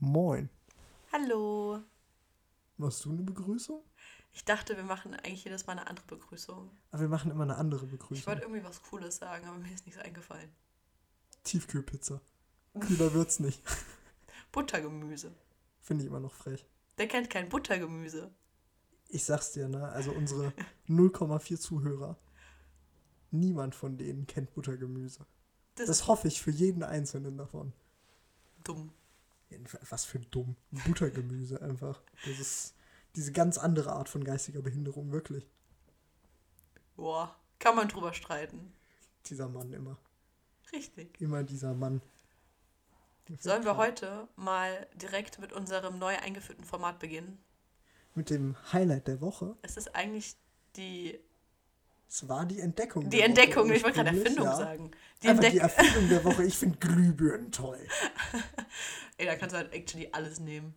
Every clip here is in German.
Moin. Hallo. Machst du eine Begrüßung? Ich dachte, wir machen eigentlich jedes Mal eine andere Begrüßung. Aber wir machen immer eine andere Ich Begrüßung. wollte irgendwie was Cooles sagen, aber mir ist nichts eingefallen. Tiefkühlpizza. Kühler wird's nicht. Buttergemüse. Finde ich immer noch frech. Der kennt kein Buttergemüse. Ich sag's dir, ne? Also unsere 0,4 Zuhörer. Niemand von denen kennt Buttergemüse. Das, Das hoffe ich für jeden einzelnen davon. dumm. Was für dumm. Buttergemüse einfach. Das ist diese ganz andere Art von geistiger Behinderung, wirklich. Boah, kann man drüber streiten. Dieser Mann immer. Richtig. Immer dieser Mann. Sollen wir heute mal direkt mit unserem neu eingeführten Format beginnen? Mit dem Highlight der Woche. Es ist eigentlich die, Es war die Entdeckung. die Entdeckung, Woche ich wollte gerade Erfindung ja. sagen. Die Einfach die Entdeckung. Erfindung der Woche. Ich finde Glühbirnen toll. Ey, da kannst du halt actually alles nehmen.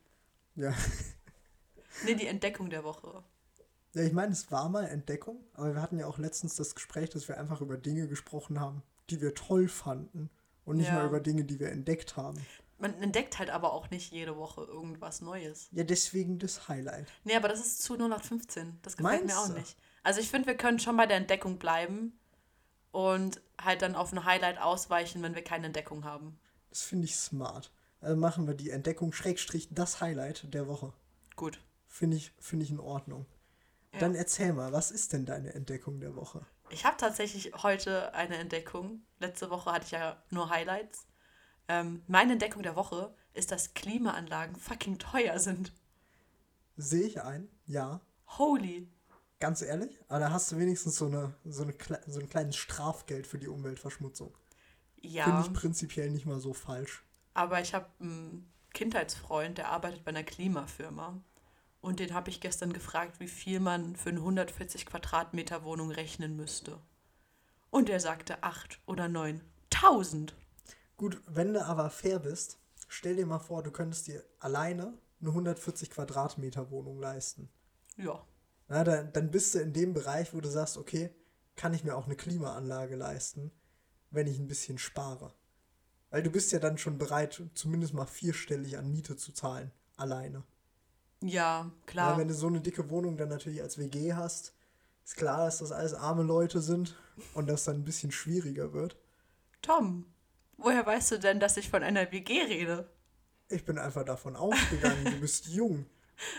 Ja. Nee, die Entdeckung der Woche. Ja, ich meine, es war mal Entdeckung, aber wir hatten ja auch letztens das Gespräch, dass wir einfach über Dinge gesprochen haben, die wir toll fanden und nicht Ja. mal über Dinge, die wir entdeckt haben. Man entdeckt halt aber auch nicht jede Woche irgendwas Neues. Ja, deswegen das Highlight. Nee, aber das ist zu 0815. Das gefällt mir Meinst auch du? nicht. Also ich finde, wir können schon bei der Entdeckung bleiben und halt dann auf ein Highlight ausweichen, wenn wir keine Entdeckung haben. Das finde ich smart. Also machen wir die Entdeckung Schrägstrich das Highlight der Woche. Gut. Finde ich, finde ich in Ordnung. Ja. Dann erzähl mal, was ist denn deine Entdeckung der Woche? Ich habe tatsächlich heute eine Entdeckung. Letzte Woche hatte ich ja nur Highlights. Ähm, meine Entdeckung der Woche ist, dass Klimaanlagen fucking teuer sind. Sehe ich ein? Ja. Holy. Ganz ehrlich? Aber da hast du wenigstens so, eine, so, eine, so ein kleines Strafgeld für die Umweltverschmutzung. Finde Ja, ich prinzipiell nicht mal so falsch. aber ich habe einen Kindheitsfreund, der arbeitet bei einer Klimafirma. Und den habe ich gestern gefragt, wie viel man für eine 140 Quadratmeter Wohnung rechnen müsste. Und er sagte 8 oder 9.000. Gut, wenn du aber fair bist, stell dir mal vor, du könntest dir alleine eine 140 Quadratmeter Wohnung leisten. Ja, Na, dann, dann bist du in dem Bereich, wo du sagst, okay, kann ich mir auch eine Klimaanlage leisten, wenn ich ein bisschen spare. Weil du bist ja dann schon bereit, zumindest mal vierstellig an Miete zu zahlen. Alleine. ja, Ja, klar. wenn du so eine dicke Wohnung dann natürlich als WG hast, ist klar, dass das alles arme Leute sind und das dann ein bisschen schwieriger wird. Tom, woher weißt du denn, dass ich von einer WG rede? Ich bin einfach davon ausgegangen, du bist jung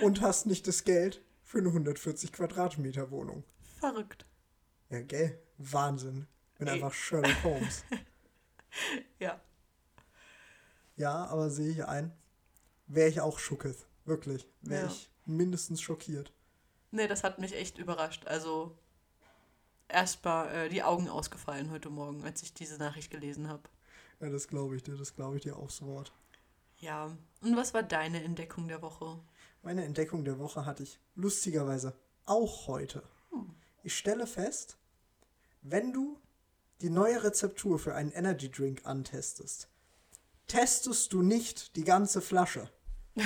und hast nicht das Geld für eine 140 Quadratmeter Wohnung. Verrückt. Ja, gell? Wahnsinn. Bin Ey. einfach Sherlock Holmes. Ja. Ja, aber sehe ich ein, wäre ich auch schucketh. Wirklich. Wäre Ja. ich mindestens schockiert. Nee, das hat mich echt überrascht. Also erstmal äh, die Augen ausgefallen heute Morgen, als ich diese Nachricht gelesen habe. Ja, das glaube ich dir, das glaube ich dir aufs Wort. Ja. Und was war deine Entdeckung der Woche? Meine Entdeckung der Woche hatte ich lustigerweise auch heute. Ich stelle fest, wenn du die neue Rezeptur für einen Energy Drink antestest, testest du nicht die ganze Flasche.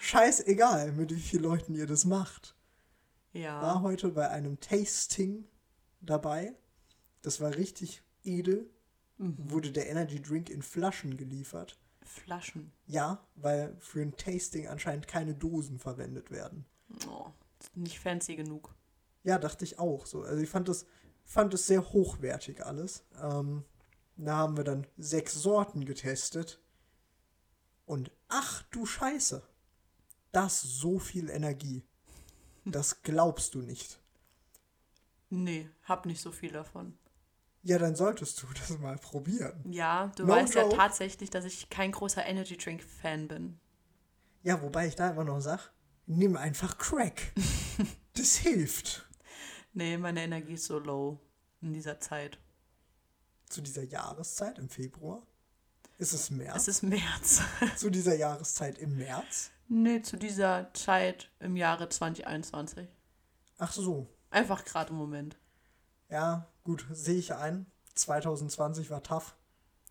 Scheißegal, mit wie vielen Leuten ihr das macht. Ja. War heute bei einem Tasting dabei. Das war richtig edel. Wurde der Energy Drink in Flaschen geliefert. Flaschen. Ja, weil für ein Tasting anscheinend keine Dosen verwendet werden. Oh, nicht fancy genug. Ja, dachte ich auch so. Also ich fand es fand es sehr hochwertig alles. Ähm, da haben wir dann sechs Sorten getestet. Und ach du Scheiße. Das so viel Energie. Das glaubst du nicht. Nee, hab nicht so viel davon. Ja, dann solltest du das mal probieren. Ja, du No weißt ja joke. tatsächlich, dass ich kein großer Energy Drink Fan bin. Ja, wobei ich da immer noch sag, nimm einfach Crack. Das hilft. Nee, meine Energie ist so low in dieser Zeit. Zu dieser Jahreszeit im Februar? Ist es März? Es ist März. Zu dieser Jahreszeit im März? nee, zu dieser Zeit im Jahre 2021. Ach so. Einfach gerade im Moment. Ja, gut, sehe ich ein. 2020 war tough.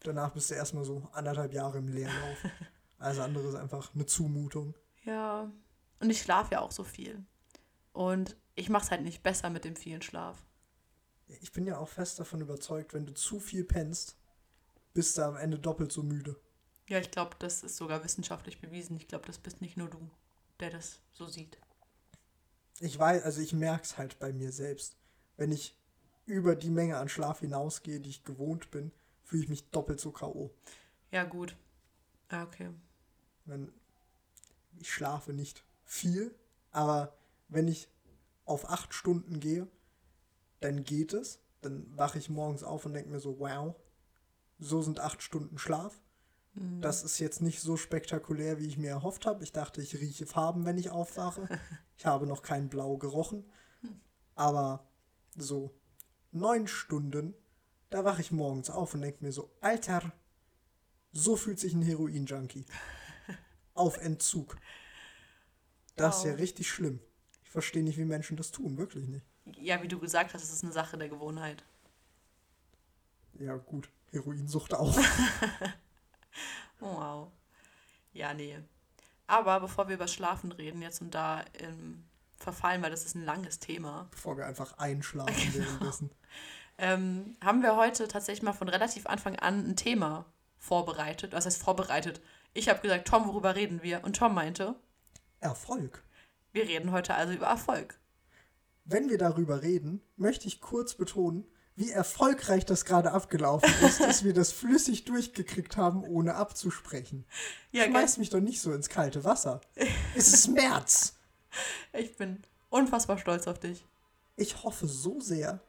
Danach bist du erstmal so anderthalb Jahre im Leerlauf. Alles andere ist einfach eine Zumutung. Ja. Und ich schlafe ja auch so viel. Und ich mache es halt nicht besser mit dem vielen Schlaf. Ich bin ja auch fest davon überzeugt, wenn du zu viel pennst, bist du am Ende doppelt so müde. Ja, ich glaube, das ist sogar wissenschaftlich bewiesen. Ich glaube, das bist nicht nur du, der das so sieht. Ich weiß, also ich merke es halt bei mir selbst. Wenn ich über die Menge an Schlaf hinausgehe, die ich gewohnt bin, fühle ich mich doppelt so K.O. Ja, gut. Ah, okay. Wenn ich schlafe nicht viel, aber wenn ich auf acht Stunden gehe, dann geht es. Dann wache ich morgens auf und denke mir so, wow, so sind acht Stunden Schlaf. Das ist jetzt nicht so spektakulär, wie ich mir erhofft habe. Ich dachte, ich rieche Farben, wenn ich aufwache. Ich habe noch kein Blau gerochen. Aber so neun Stunden, da wache ich morgens auf und denke mir so, Alter, so fühlt sich ein Heroin-Junkie. Auf Entzug. Das ist ja Wow. richtig schlimm. Ich verstehe nicht, wie Menschen das tun, wirklich nicht. Ja, wie du gesagt hast, es ist eine Sache der Gewohnheit. Ja, gut, Heroinsucht auch. Oh, wow. Ja, nee. Aber bevor wir über Schlafen reden jetzt und da ähm, verfallen, weil das ist ein langes Thema, bevor wir einfach einschlafen währenddessen. ähm, haben wir heute tatsächlich mal von relativ Anfang an ein Thema vorbereitet. Was heißt vorbereitet? Ich habe gesagt, Tom, worüber reden wir? Und Tom meinte, Erfolg. wir reden heute also über Erfolg. Wenn wir darüber reden, möchte ich kurz betonen, wie erfolgreich das gerade abgelaufen ist, dass wir das flüssig durchgekriegt haben, ohne abzusprechen. Ja, Schmeiß mich doch nicht so ins kalte Wasser. Es ist März. Ich bin unfassbar stolz auf dich. Ich hoffe so sehr,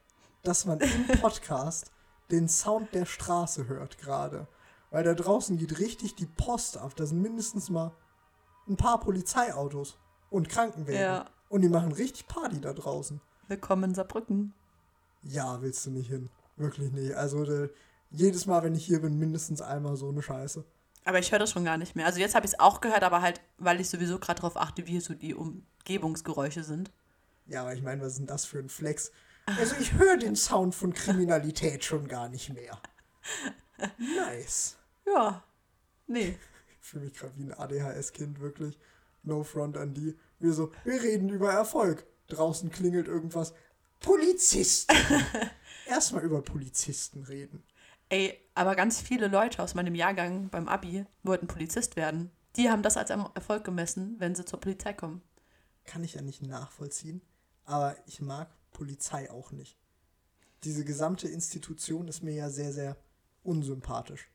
dass man im Podcast den Sound der Straße hört gerade. Weil da draußen geht richtig die Post ab. Da sind mindestens mal ein paar Polizeiautos und Krankenwägen. Ja. Und die machen richtig Party da draußen. Willkommen in Saarbrücken. Ja, willst du nicht hin. Wirklich nicht. Also äh, jedes Mal, wenn ich hier bin, mindestens einmal so eine Scheiße. Aber ich höre das schon gar nicht mehr. Also jetzt habe ich es auch gehört, aber halt, weil ich sowieso gerade darauf achte, wie so die Umgebungsgeräusche sind. Ja, aber ich meine, was ist denn das für ein Flex? Also ich höre den Sound von Kriminalität schon gar nicht mehr. Nice. Ja. Nee. Ich fühle mich gerade wie ein ADHS-Kind, wirklich. No front an die. Wir so, wir reden über Erfolg. Draußen klingelt irgendwas. Polizisten. Erstmal über Polizisten reden. Ey, aber ganz viele Leute aus meinem Jahrgang beim Abi wollten Polizist werden. Die haben das als Erm- Erfolg gemessen, wenn sie zur Polizei kommen. Kann ich ja nicht nachvollziehen. Aber ich mag Polizei auch nicht. Diese gesamte Institution ist mir ja sehr, sehr unsympathisch.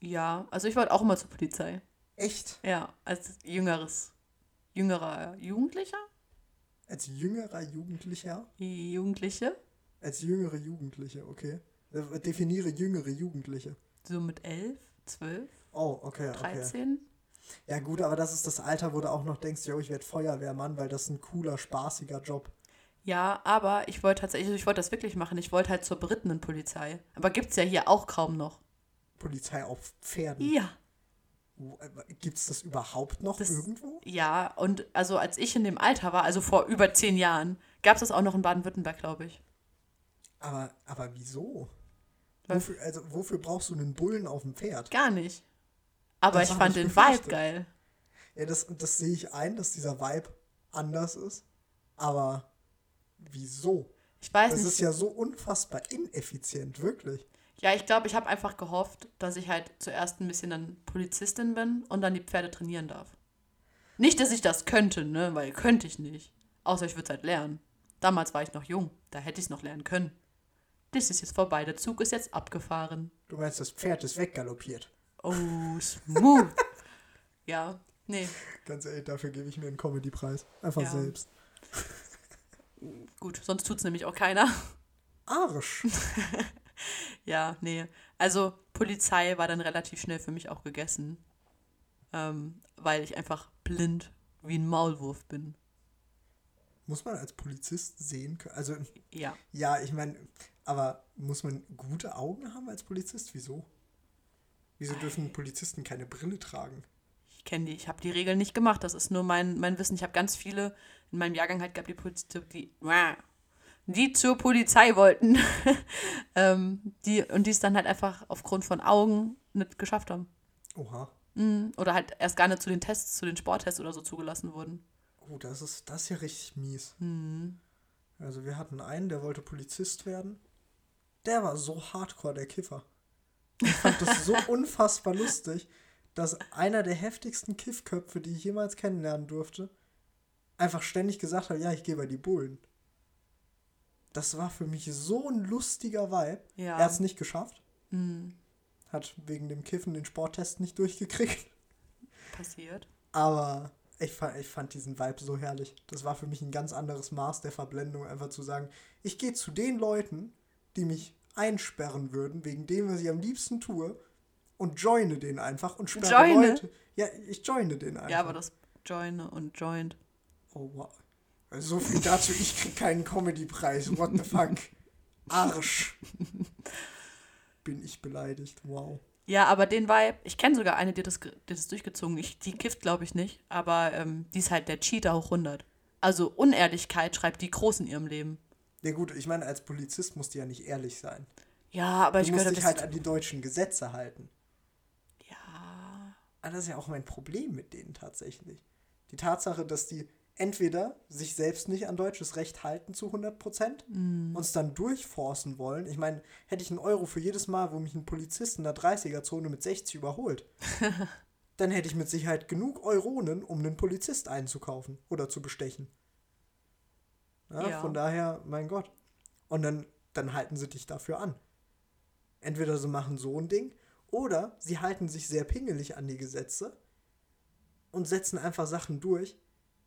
Ja, also ich wollte auch immer zur Polizei. Echt? Ja, als jüngeres, jüngerer Jugendlicher? Als jüngerer Jugendlicher? Jugendliche? Als jüngere Jugendliche, okay. Äh, Definiere jüngere Jugendliche. So mit elf, zwölf, Oh, okay, okay. 13? Ja gut, aber das ist das Alter, wo du auch noch denkst, yo, ich werde Feuerwehrmann, weil das ein cooler, spaßiger Job. Ja, aber ich wollte tatsächlich, also ich wollte das wirklich machen. Ich wollte halt zur berittenen Polizei. Aber gibt's ja hier auch kaum noch. Polizei auf Pferden. Ja. Gibt es das überhaupt noch Das- irgendwo? Ja, und also als ich in dem Alter war, also vor über zehn Jahren, gab es das auch noch in Baden-Württemberg, glaube ich. Aber, aber wieso? Wofür, also, wofür brauchst du einen Bullen auf dem Pferd? Gar nicht. Aber Das ich fand ich den Vibe geil. Ja, das, das sehe ich ein, dass dieser Vibe anders ist. Aber wieso? Ich weiß Das nicht. ist ja so unfassbar ineffizient, wirklich. Ja, ich glaube, ich habe einfach gehofft, dass ich halt zuerst ein bisschen dann Polizistin bin und dann die Pferde trainieren darf. Nicht, dass ich das könnte, ne, weil könnte ich nicht. Außer ich würde es halt lernen. Damals war ich noch jung, da hätte ich es noch lernen können. Das ist jetzt vorbei, der Zug ist jetzt abgefahren. Du meinst, das Pferd ist weggaloppiert. Oh, smooth. ja, nee, Ganz ehrlich, dafür gebe ich mir einen Comedy-Preis. Einfach Ja. selbst. gut, sonst tut es nämlich auch keiner. Arsch. Ja, nee. Also Polizei war dann relativ schnell für mich auch gegessen. Ähm, weil ich einfach blind wie ein Maulwurf bin. Muss man als Polizist sehen können? Also, Ja. ja, ich meine, aber muss man gute Augen haben als Polizist? Wieso? Wieso dürfen Polizisten keine Brille tragen? Ich kenne die, ich habe die Regeln nicht gemacht. Das ist nur mein, mein Wissen. Ich habe ganz viele in meinem Jahrgang halt gehabt, die, Poliz die, die zur Polizei wollten. ähm, die, und die es dann halt einfach aufgrund von Augen nicht geschafft haben. Oha. Mm, Oder halt erst gar nicht zu den Tests, zu den Sporttests oder so zugelassen wurden. Oh, das ist, das ist ja richtig mies. Hm. Also wir hatten einen, der wollte Polizist werden. Der war so hardcore, der Kiffer. Ich fand das so unfassbar lustig, dass einer der heftigsten Kiffköpfe, die ich jemals kennenlernen durfte, einfach ständig gesagt hat, ja, ich gehe bei die Bullen. Das war für mich so ein lustiger Vibe. Ja. Er hat es nicht geschafft. Hm, Hat wegen dem Kiffen den Sporttest nicht durchgekriegt. passiert. Aber ich fand, ich fand diesen Vibe so herrlich. Das war für mich ein ganz anderes Maß der Verblendung, einfach zu sagen, ich gehe zu den Leuten, die mich einsperren würden, wegen dem, was ich am liebsten tue, und joine den einfach und sperre Joine? Leute. Ja, ich joine den einfach. Ja, aber das Join und Joint. Oh, wow. Also so viel dazu, ich krieg keinen Comedy-Preis. What the fuck? Arsch. Bin ich beleidigt. Wow. Ja, aber den Vibe, ich kenne sogar eine, die das, die das durchgezogen. Ich, die kifft, glaube ich, nicht. Aber ähm, die ist halt der Cheater hoch 100. Also Unehrlichkeit schreibt die groß in ihrem Leben. Ja gut, ich meine, als Polizist musst du ja nicht ehrlich sein. Ja, aber Du ich musst gehört dich halt an die deutschen Gesetze halten. Ja. Aber das ist ja auch mein Problem mit denen tatsächlich. Die Tatsache, dass die entweder sich selbst nicht an deutsches Recht halten zu 100 Prozent, uns dann durchforcen wollen. Ich meine, hätte ich einen Euro für jedes Mal, wo mich ein Polizist in der 30er-Zone mit 60 überholt, dann hätte ich mit Sicherheit genug Euronen, um einen Polizist einzukaufen oder zu bestechen. Ja, Ja. Von daher, mein Gott. Und dann, dann halten sie dich dafür an. Entweder sie machen so ein Ding oder sie halten sich sehr pingelig an die Gesetze und setzen einfach Sachen durch,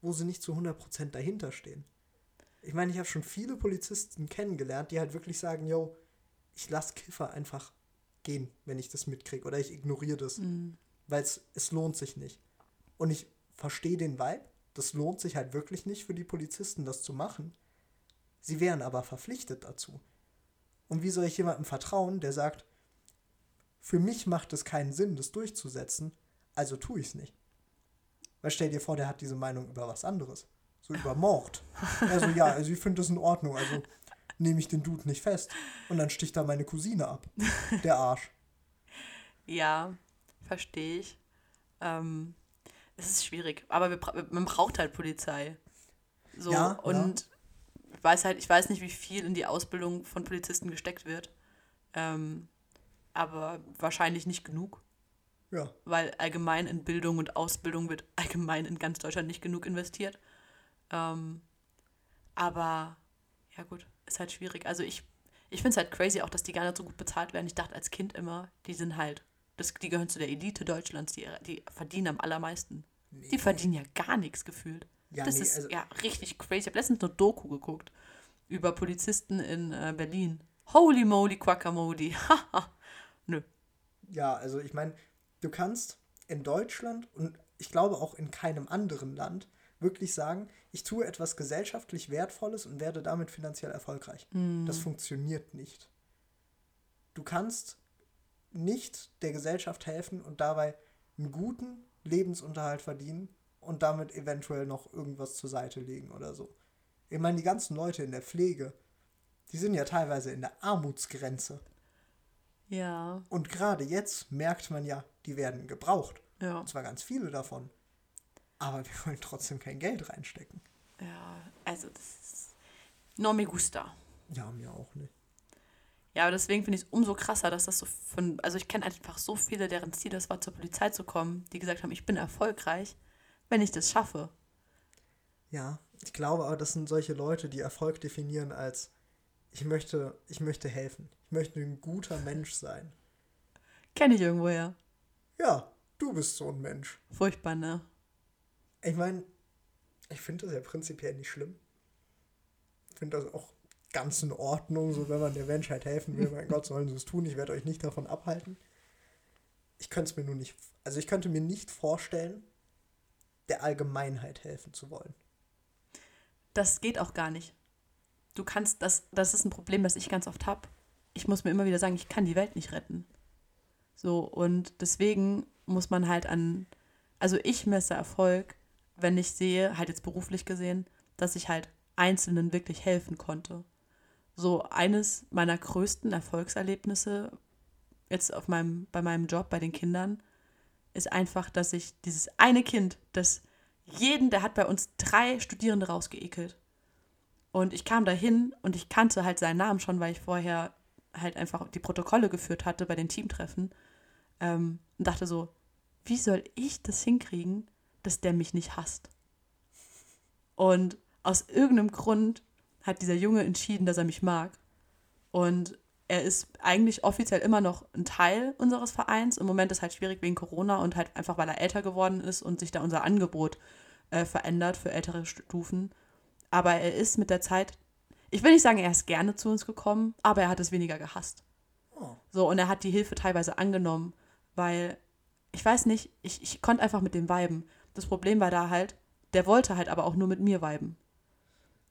wo sie nicht zu 100% dahinter stehen. Ich meine, ich habe schon viele Polizisten kennengelernt, die halt wirklich sagen, yo, ich lasse Kiffer einfach gehen, wenn ich das mitkriege oder ich ignoriere das, weil es es lohnt sich nicht. Und ich verstehe den Vibe, das lohnt sich halt wirklich nicht für die Polizisten, das zu machen. Sie wären aber verpflichtet dazu. Und wie soll ich jemandem vertrauen, der sagt, für mich macht es keinen Sinn, das durchzusetzen, also tue ich es nicht. Weil stell dir vor, der hat diese Meinung über was anderes. So über Mord. Also ja, also ich finde das in Ordnung, also nehme ich den Dude nicht fest. Und dann sticht da meine Cousine ab. Der Arsch. Ja, verstehe ich. Ähm, es ist schwierig, aber wir, man braucht halt Polizei. So, Ja, und ich weiß halt, ich weiß nicht, wie viel in die Ausbildung von Polizisten gesteckt wird. Ähm, aber wahrscheinlich nicht genug, Ja. weil allgemein in Bildung und Ausbildung wird allgemein in ganz Deutschland nicht genug investiert. Ähm, aber ja gut, ist halt schwierig. Also ich, ich finde es halt crazy auch, dass die gar nicht so gut bezahlt werden. Ich dachte als Kind immer, die sind halt, das, die gehören zu der Elite Deutschlands, die, die verdienen am allermeisten. Die verdienen ja gar nichts gefühlt. Ja, das nee, ist also- ja richtig crazy. Ich habe letztens eine Doku geguckt über Polizisten in äh, Berlin. Holy moly, Quackamole. Nö. Ja, also ich meine, du kannst in Deutschland und ich glaube auch in keinem anderen Land wirklich sagen, ich tue etwas gesellschaftlich Wertvolles und werde damit finanziell erfolgreich. Das funktioniert nicht. Du kannst nicht der Gesellschaft helfen und dabei einen guten Lebensunterhalt verdienen und damit eventuell noch irgendwas zur Seite legen oder so. Ich meine, die ganzen Leute in der Pflege, die sind ja teilweise in der Armutsgrenze. Ja, Und gerade jetzt merkt man ja, die werden gebraucht. ja, Und zwar ganz viele davon. Aber wir wollen trotzdem kein Geld reinstecken. ja. Also das ist no me gusta. Ja, mir auch nicht. Ja, aber deswegen finde ich es umso krasser, dass das so von, also ich kenne einfach so viele, deren Ziel es war, zur Polizei zu kommen, die gesagt haben, ich bin erfolgreich, wenn ich das schaffe. Ja, ich glaube aber, das sind solche Leute, die Erfolg definieren als ich möchte, ich möchte helfen. Ich möchte ein guter Mensch sein. Kenne ich irgendwoher. Ja, du bist so ein Mensch. Furchtbar, ne? Ich meine, ich finde das ja prinzipiell nicht schlimm. Ich finde das auch ganz in Ordnung, so wenn man der Menschheit helfen will. Mein Gott, sollen sie es tun. Ich werde euch nicht davon abhalten. Ich könnte es mir nur nicht, also ich könnte mir nicht vorstellen, der Allgemeinheit helfen zu wollen. Das geht auch gar nicht. Du kannst, das, das ist ein Problem, das ich ganz oft habe. Ich muss mir immer wieder sagen, ich kann die Welt nicht retten. So, und deswegen muss man halt an, also ich messe Erfolg, wenn ich sehe, halt jetzt beruflich gesehen, dass ich halt Einzelnen wirklich helfen konnte. So, eines meiner größten Erfolgserlebnisse jetzt auf meinem, bei meinem Job, bei den Kindern, ist einfach, dass ich dieses eine Kind, das jeden, der hat bei uns drei Studierende rausgeekelt. Und ich kam dahin und ich kannte halt seinen Namen schon, weil ich vorher halt einfach die Protokolle geführt hatte bei den Teamtreffen ähm, und dachte so, wie soll ich das hinkriegen, dass der mich nicht hasst? Und aus irgendeinem Grund hat dieser Junge entschieden, dass er mich mag. Und er ist eigentlich offiziell immer noch ein Teil unseres Vereins. Im Moment ist halt schwierig wegen Corona und halt einfach, weil er älter geworden ist und sich da unser Angebot äh, verändert für ältere Stufen. Aber er ist mit der Zeit, ich will nicht sagen, er ist gerne zu uns gekommen, aber er hat es weniger gehasst. Oh. So, und er hat die Hilfe teilweise angenommen, weil, ich weiß nicht, ich, ich konnte einfach mit dem viben. Das Problem war da halt, der wollte halt aber auch nur mit mir viben.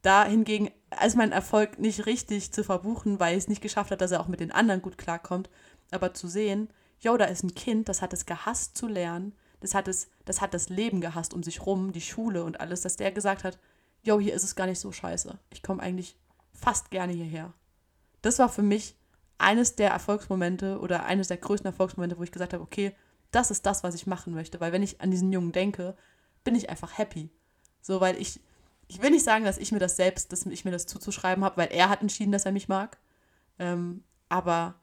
Da hingegen ist mein Erfolg nicht richtig zu verbuchen, weil es nicht geschafft hat, dass er auch mit den anderen gut klarkommt. Aber zu sehen, yo, da ist ein Kind, das hat es gehasst zu lernen, das hat es, das hat das Leben gehasst um sich rum, die Schule und alles, dass der gesagt hat, yo, hier ist es gar nicht so scheiße. Ich komme eigentlich fast gerne hierher. Das war für mich eines der Erfolgsmomente oder eines der größten Erfolgsmomente, wo ich gesagt habe, okay, das ist das, was ich machen möchte. Weil wenn ich an diesen Jungen denke, bin ich einfach happy. So, weil ich, ich will nicht sagen, dass ich mir das selbst, dass ich mir das zuzuschreiben habe, weil er hat entschieden, dass er mich mag. Ähm, aber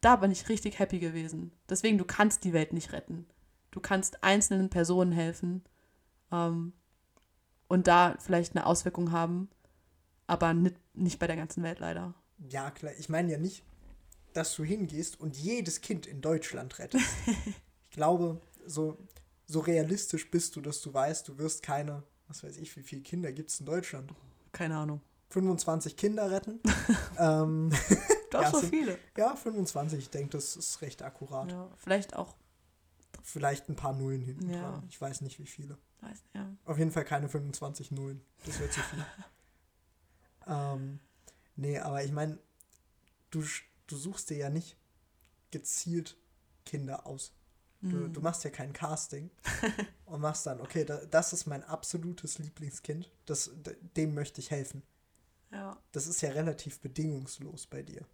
da bin ich richtig happy gewesen. Deswegen, du kannst die Welt nicht retten. Du kannst einzelnen Personen helfen ähm, und da vielleicht eine Auswirkung haben, aber nicht, nicht bei der ganzen Welt leider. Ja, klar. Ich meine ja nicht, dass du hingehst und jedes Kind in Deutschland rettest. ich glaube, so, so realistisch bist du, dass du weißt, du wirst keine, was weiß ich, wie viele Kinder gibt es in Deutschland? Keine Ahnung. 25 Kinder retten. ähm, Doch Ja, so viele. ja, 25, ich denke, das ist recht akkurat. Ja, vielleicht auch, Vielleicht ein paar Nullen hinten Ja. dran. Ich weiß nicht, wie viele. weiß, ja. Auf jeden Fall keine 25 Nullen. Das wäre zu viel. ähm, nee, aber ich meine, du, du suchst dir ja nicht gezielt Kinder aus. Du, Mhm. du machst ja kein Casting und machst dann, okay, da, das ist mein absolutes Lieblingskind, das, dem möchte ich helfen. ja. Das ist ja relativ bedingungslos bei dir.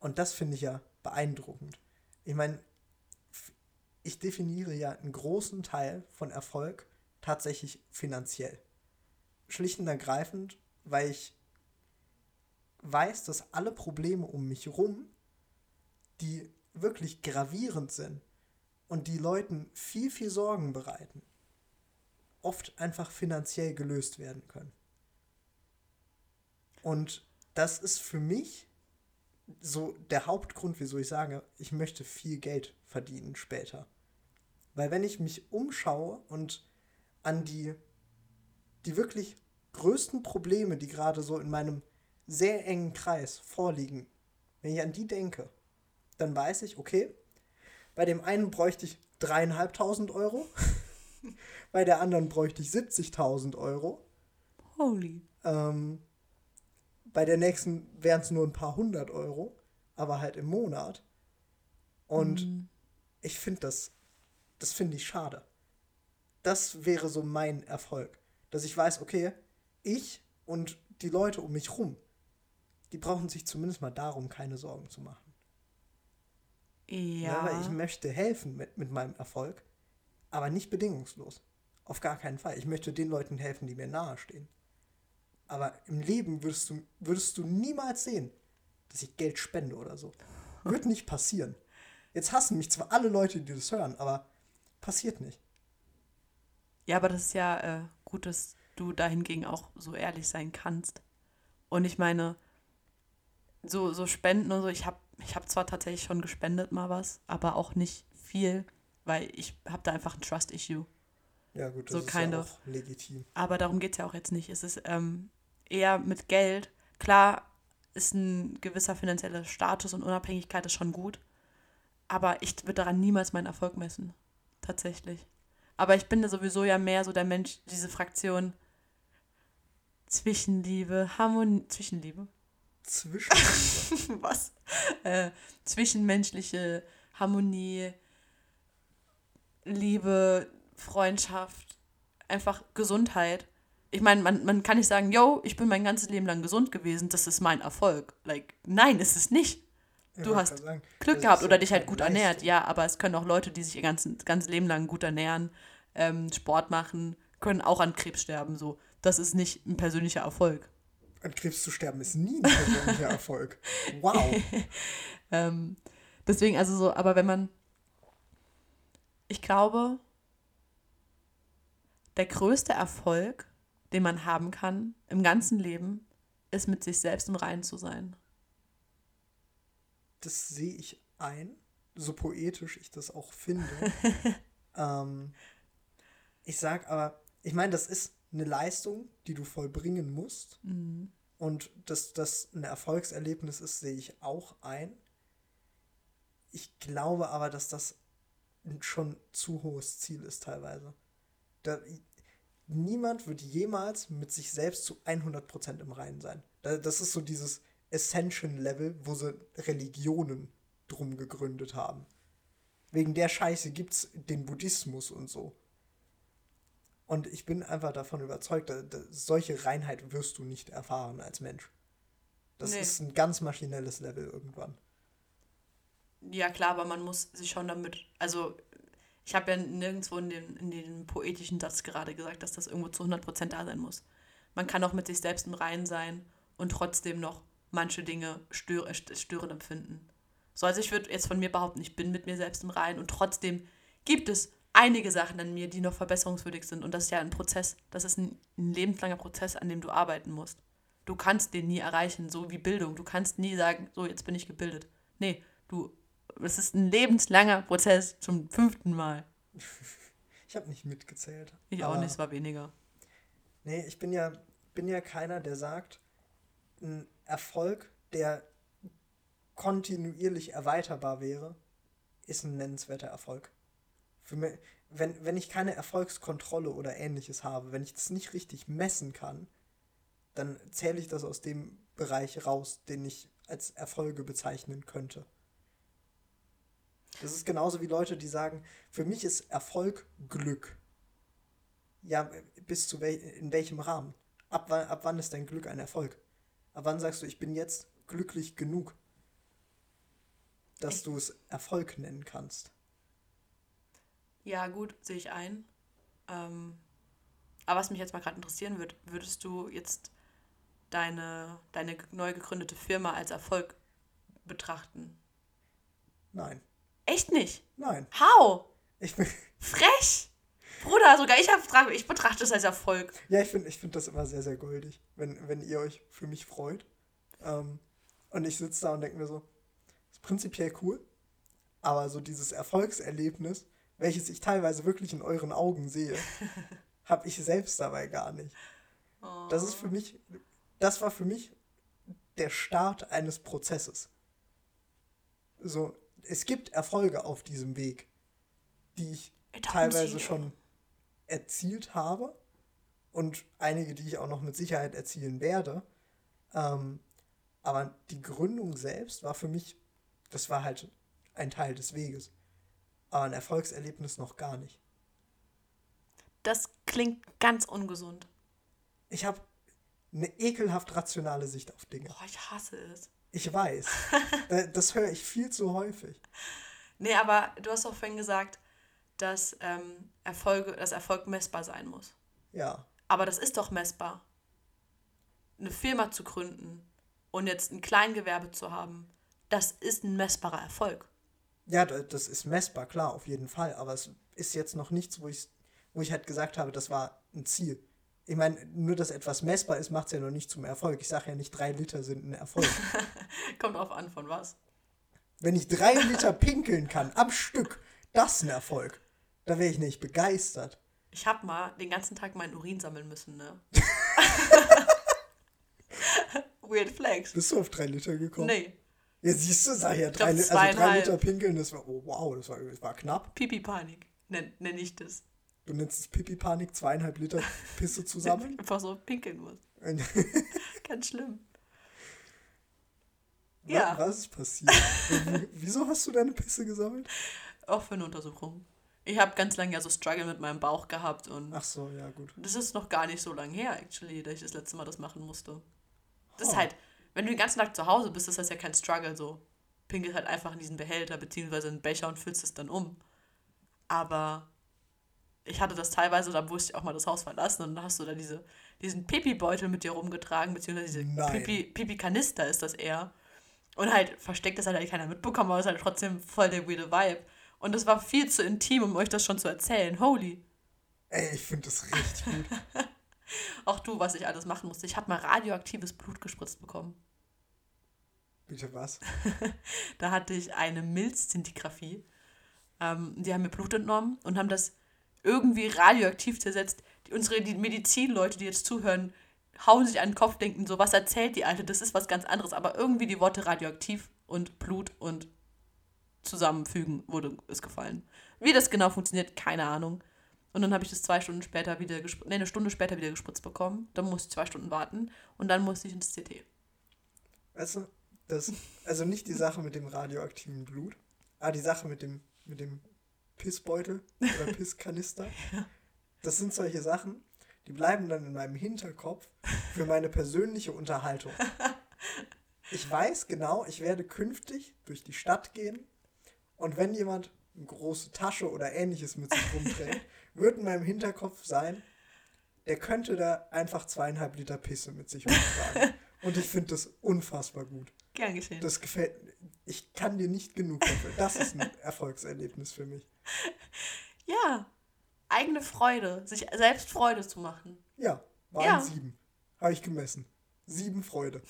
Und das finde ich ja beeindruckend. Ich meine, ich definiere ja einen großen Teil von Erfolg tatsächlich finanziell. Schlicht und ergreifend, weil ich weiß, dass alle Probleme um mich herum, die wirklich gravierend sind und die Leuten viel, viel Sorgen bereiten, oft einfach finanziell gelöst werden können. Und das ist für mich so der Hauptgrund, wieso ich sage, ich möchte viel Geld verdienen später. Weil wenn ich mich umschaue und an die, die wirklich größten Probleme, die gerade so in meinem sehr engen Kreis vorliegen, wenn ich an die denke, dann weiß ich, okay, bei dem einen bräuchte ich dreieinhalbtausend Euro, bei der anderen bräuchte ich 70.000 Euro Holy. ähm, bei der nächsten wären es nur ein paar hundert Euro, aber halt im Monat. Und Mhm. ich finde das, das finde ich schade. Das wäre so mein Erfolg. Dass ich weiß, okay, ich und die Leute um mich rum, die brauchen sich zumindest mal darum keine Sorgen zu machen. Ja. weil ich möchte helfen mit, mit meinem Erfolg, aber nicht bedingungslos. Auf gar keinen Fall. Ich möchte den Leuten helfen, die mir nahestehen. Aber im Leben würdest du, würdest du niemals sehen, dass ich Geld spende oder so. Wird nicht passieren. Jetzt hassen mich zwar alle Leute, die das hören, aber passiert nicht. Ja, aber das ist ja äh, gut, dass du dahingegen auch so ehrlich sein kannst. Und ich meine, so, so Spenden und so, ich habe ich hab zwar tatsächlich schon gespendet mal was, aber auch nicht viel, weil ich habe da einfach ein Trust-Issue. Ja, gut, das So ist ja auch legitim. Aber darum geht es ja auch jetzt nicht. Es ist ähm, eher mit Geld. Klar ist ein gewisser finanzieller Status und Unabhängigkeit ist schon gut. Aber ich würde daran niemals meinen Erfolg messen. Tatsächlich. Aber ich bin da sowieso ja mehr so der Mensch, diese Fraktion Zwischenliebe, Harmonie, Zwischenliebe? Zwischen. Was? Äh, zwischenmenschliche Harmonie, Liebe, Freundschaft, einfach Gesundheit. Ich meine, man, man kann nicht sagen, yo, ich bin mein ganzes Leben lang gesund gewesen, das ist mein Erfolg. Like, nein, ist es nicht. Du Ja, hast sagen, Glück gehabt oder dich halt keine gut ernährt, Leistung. ja, aber es können auch Leute, die sich ihr ganzes, ganzes Leben lang gut ernähren, ähm, Sport machen, können auch an Krebs sterben. So. Das ist nicht ein persönlicher Erfolg. An Krebs zu sterben ist nie ein persönlicher Erfolg. Wow. ähm, deswegen, also so, aber wenn man, ich glaube, der größte Erfolg, den man haben kann im ganzen Leben, ist mit sich selbst im Reinen zu sein. Das sehe ich ein, so poetisch ich das auch finde. ähm, ich sag aber, ich meine, das ist eine Leistung, die du vollbringen musst. Mhm. Und dass das ein Erfolgserlebnis ist, sehe ich auch ein. Ich glaube aber, dass das ein schon zu hohes Ziel ist teilweise. Da, niemand wird jemals mit sich selbst zu 100% im Reinen sein. Das ist so dieses Ascension-Level, wo sie Religionen drum gegründet haben. Wegen der Scheiße gibt es den Buddhismus und so. Und ich bin einfach davon überzeugt, dass, dass solche Reinheit wirst du nicht erfahren als Mensch. Das nee. ist ein ganz maschinelles Level irgendwann. Ja, klar, aber man muss sich schon damit. Also, ich habe ja nirgendwo in dem, in dem poetischen Satz gerade gesagt, dass das irgendwo zu 100% da sein muss. Man kann auch mit sich selbst im Reinen sein und trotzdem noch manche Dinge stör, störend empfinden. So, also ich würde jetzt von mir behaupten, ich bin mit mir selbst im Reinen und trotzdem gibt es einige Sachen an mir, die noch verbesserungswürdig sind. Und das ist ja ein Prozess. Das ist ein, ein lebenslanger Prozess, an dem du arbeiten musst. Du kannst den nie erreichen, so wie Bildung. Du kannst nie sagen, so, jetzt bin ich gebildet. Nee, du, es ist ein lebenslanger Prozess zum fünften Mal. Ich habe nicht mitgezählt. Ich auch nicht, es war weniger. Nee, ich bin ja, bin ja keiner, der sagt, ein Erfolg, der kontinuierlich erweiterbar wäre, ist ein nennenswerter Erfolg. Für mich, wenn, wenn ich keine Erfolgskontrolle oder ähnliches habe, wenn ich das nicht richtig messen kann, dann zähle ich das aus dem Bereich raus, den ich als Erfolge bezeichnen könnte. Das ist genauso wie Leute, die sagen, für mich ist Erfolg Glück. Ja, bis zu wel in welchem Rahmen? Ab, ab wann ist dein Glück ein Erfolg? Ab wann sagst du, ich bin jetzt glücklich genug, dass du es Erfolg nennen kannst? Ja, gut, sehe ich ein. Ähm, aber was mich jetzt mal gerade interessieren wird, würdest du jetzt deine, deine neu gegründete Firma als Erfolg betrachten? Nein. Echt nicht? Nein. How? Ich bin. Frech! Bruder, sogar ich, hab, ich betrachte es als Erfolg. Ja, ich finde ich find das immer sehr, sehr goldig, wenn, wenn ihr euch für mich freut. Ähm, und ich sitze da und denke mir so, ist prinzipiell cool, aber so dieses Erfolgserlebnis, welches ich teilweise wirklich in euren Augen sehe, habe ich selbst dabei gar nicht. Oh. Das ist für mich, das war für mich der Start eines Prozesses. So, es gibt Erfolge auf diesem Weg, die ich teilweise schon erzielt habe und einige, die ich auch noch mit Sicherheit erzielen werde. Ähm, aber die Gründung selbst war für mich, das war halt ein Teil des Weges aber ein Erfolgserlebnis noch gar nicht. Das klingt ganz ungesund. Ich habe eine ekelhaft rationale Sicht auf Dinge. Boah, ich hasse es. Ich weiß. Äh, das höre ich viel zu häufig. Nee, aber du hast auch vorhin gesagt, dass, ähm, Erfolge, dass Erfolg messbar sein muss. Ja. Aber das ist doch messbar. Eine Firma zu gründen und jetzt ein Kleingewerbe zu haben, das ist ein messbarer Erfolg. Ja, das ist messbar, klar, auf jeden Fall. Aber es ist jetzt noch nichts, wo ich, wo ich halt gesagt habe, das war ein Ziel. Ich meine, nur dass etwas messbar ist, macht es ja noch nicht zum Erfolg. Ich sage ja nicht, drei Liter sind ein Erfolg. Kommt drauf an, von was. Wenn ich drei Liter pinkeln kann am Stück, das ist ein Erfolg. Da wäre ich nicht begeistert. Ich habe mal den ganzen Tag meinen Urin sammeln müssen, ne? Weird Flags. Bist du auf drei Liter gekommen? Nee. Ja, siehst du, sag ja, drei, also drei Liter pinkeln, das war, oh, wow, das war, das war knapp. Pipi-Panik, nenne nenn ich das. Du nennst es Pipi-Panik, zweieinhalb Liter Pisse zusammen? Einfach so pinkeln muss. Ganz schlimm. Was, ja. Was ist passiert? Wieso hast du deine Pisse gesammelt? Auch für eine Untersuchung. Ich habe ganz lange ja so Struggle mit meinem Bauch gehabt und. Ach so, ja, gut. Das ist noch gar nicht so lange her, actually, dass ich das letzte Mal das machen musste. Das oh. ist halt, wenn du den ganzen Tag zu Hause bist, ist das ja kein Struggle so. Pinkelt halt einfach in diesen Behälter beziehungsweise in den Becher und füllst es dann um. Aber ich hatte das teilweise, dann musste ich auch mal das Haus verlassen und dann hast du da diese, diesen Pipi-Beutel mit dir rumgetragen, beziehungsweise diese Pipi-Kanister ist das eher. Und halt versteckt, das hat halt keiner mitbekommen, aber es ist halt trotzdem voll der weirde Vibe. Und das war viel zu intim, um euch das schon zu erzählen. Holy. Ey, ich finde das richtig gut. Auch du, was ich alles machen musste. Ich habe mal radioaktives Blut gespritzt bekommen. Bitte was? Da hatte ich eine Milzzintigraphie. Ähm, die haben mir Blut entnommen und haben das irgendwie radioaktiv zersetzt. Die, unsere die Medizinleute, die jetzt zuhören, hauen sich an den Kopf, denken so, was erzählt die Alte? Das ist was ganz anderes. Aber irgendwie die Worte radioaktiv und Blut und zusammenfügen wurde es gefallen. Wie das genau funktioniert, keine Ahnung. Und dann habe ich das zwei Stunden später wieder gespritzt, nee, eine Stunde später wieder gespritzt bekommen. Dann musste ich zwei Stunden warten und dann musste ich ins CT. Weißt du, das, also nicht die Sache mit dem radioaktiven Blut, aber die Sache mit dem, mit dem Pissbeutel oder Pisskanister. Das sind solche Sachen, die bleiben dann in meinem Hinterkopf für meine persönliche Unterhaltung. Ich weiß genau, ich werde künftig durch die Stadt gehen und wenn jemand eine große Tasche oder ähnliches mit sich rumträgt, wird in meinem Hinterkopf sein, der könnte da einfach zweieinhalb Liter Pisse mit sich rumtragen. Und ich finde das unfassbar gut. Gern geschehen. Das gefällt mir. Ich kann dir nicht genug dafür. Das ist ein Erfolgserlebnis für mich. Ja, eigene Freude, sich selbst Freude zu machen. Ja, waren Ja. sieben. Habe ich gemessen. Sieben Freude.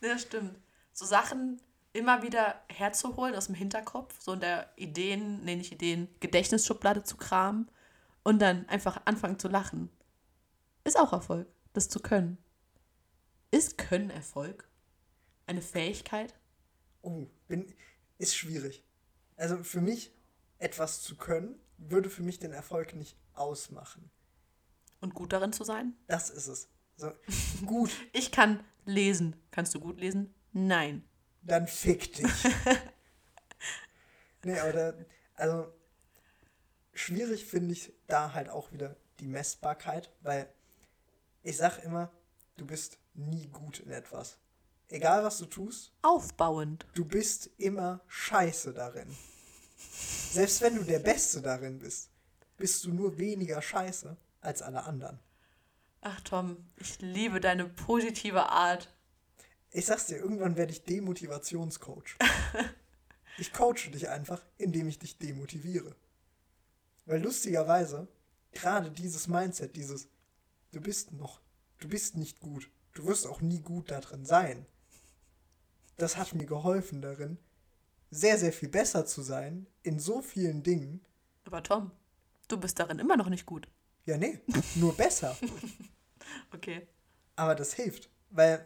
Ja, das stimmt. So Sachen immer wieder herzuholen aus dem Hinterkopf, so in der Ideen, nee, nicht Ideen, Gedächtnisschublade zu kramen und dann einfach anfangen zu lachen. Ist auch Erfolg, das zu können. Ist Können Erfolg? Eine Fähigkeit? Oh, bin, ist schwierig. Also für mich, etwas zu können, würde für mich den Erfolg nicht ausmachen. Und gut darin zu sein? Das ist es. So, gut, Ich kann lesen. Kannst du gut lesen? Nein. dann fick dich. nee, aber da, also schwierig finde ich da halt auch wieder die Messbarkeit, weil ich sag immer, du bist nie gut in etwas. Egal was du tust, Aufbauend. du bist immer scheiße darin. Selbst wenn du der Beste darin bist, bist du nur weniger scheiße als alle anderen. Ach Tom, ich liebe deine positive Art. Ich sag's dir, irgendwann werde ich Demotivationscoach. Ich coache dich einfach, indem ich dich demotiviere. Weil lustigerweise, gerade dieses Mindset, dieses, du bist noch, du bist nicht gut, du wirst auch nie gut da drin sein, das hat mir geholfen darin, sehr, sehr viel besser zu sein in so vielen Dingen. Aber Tom, du bist darin immer noch nicht gut. Ja, nee, nur besser. Okay. Aber das hilft, weil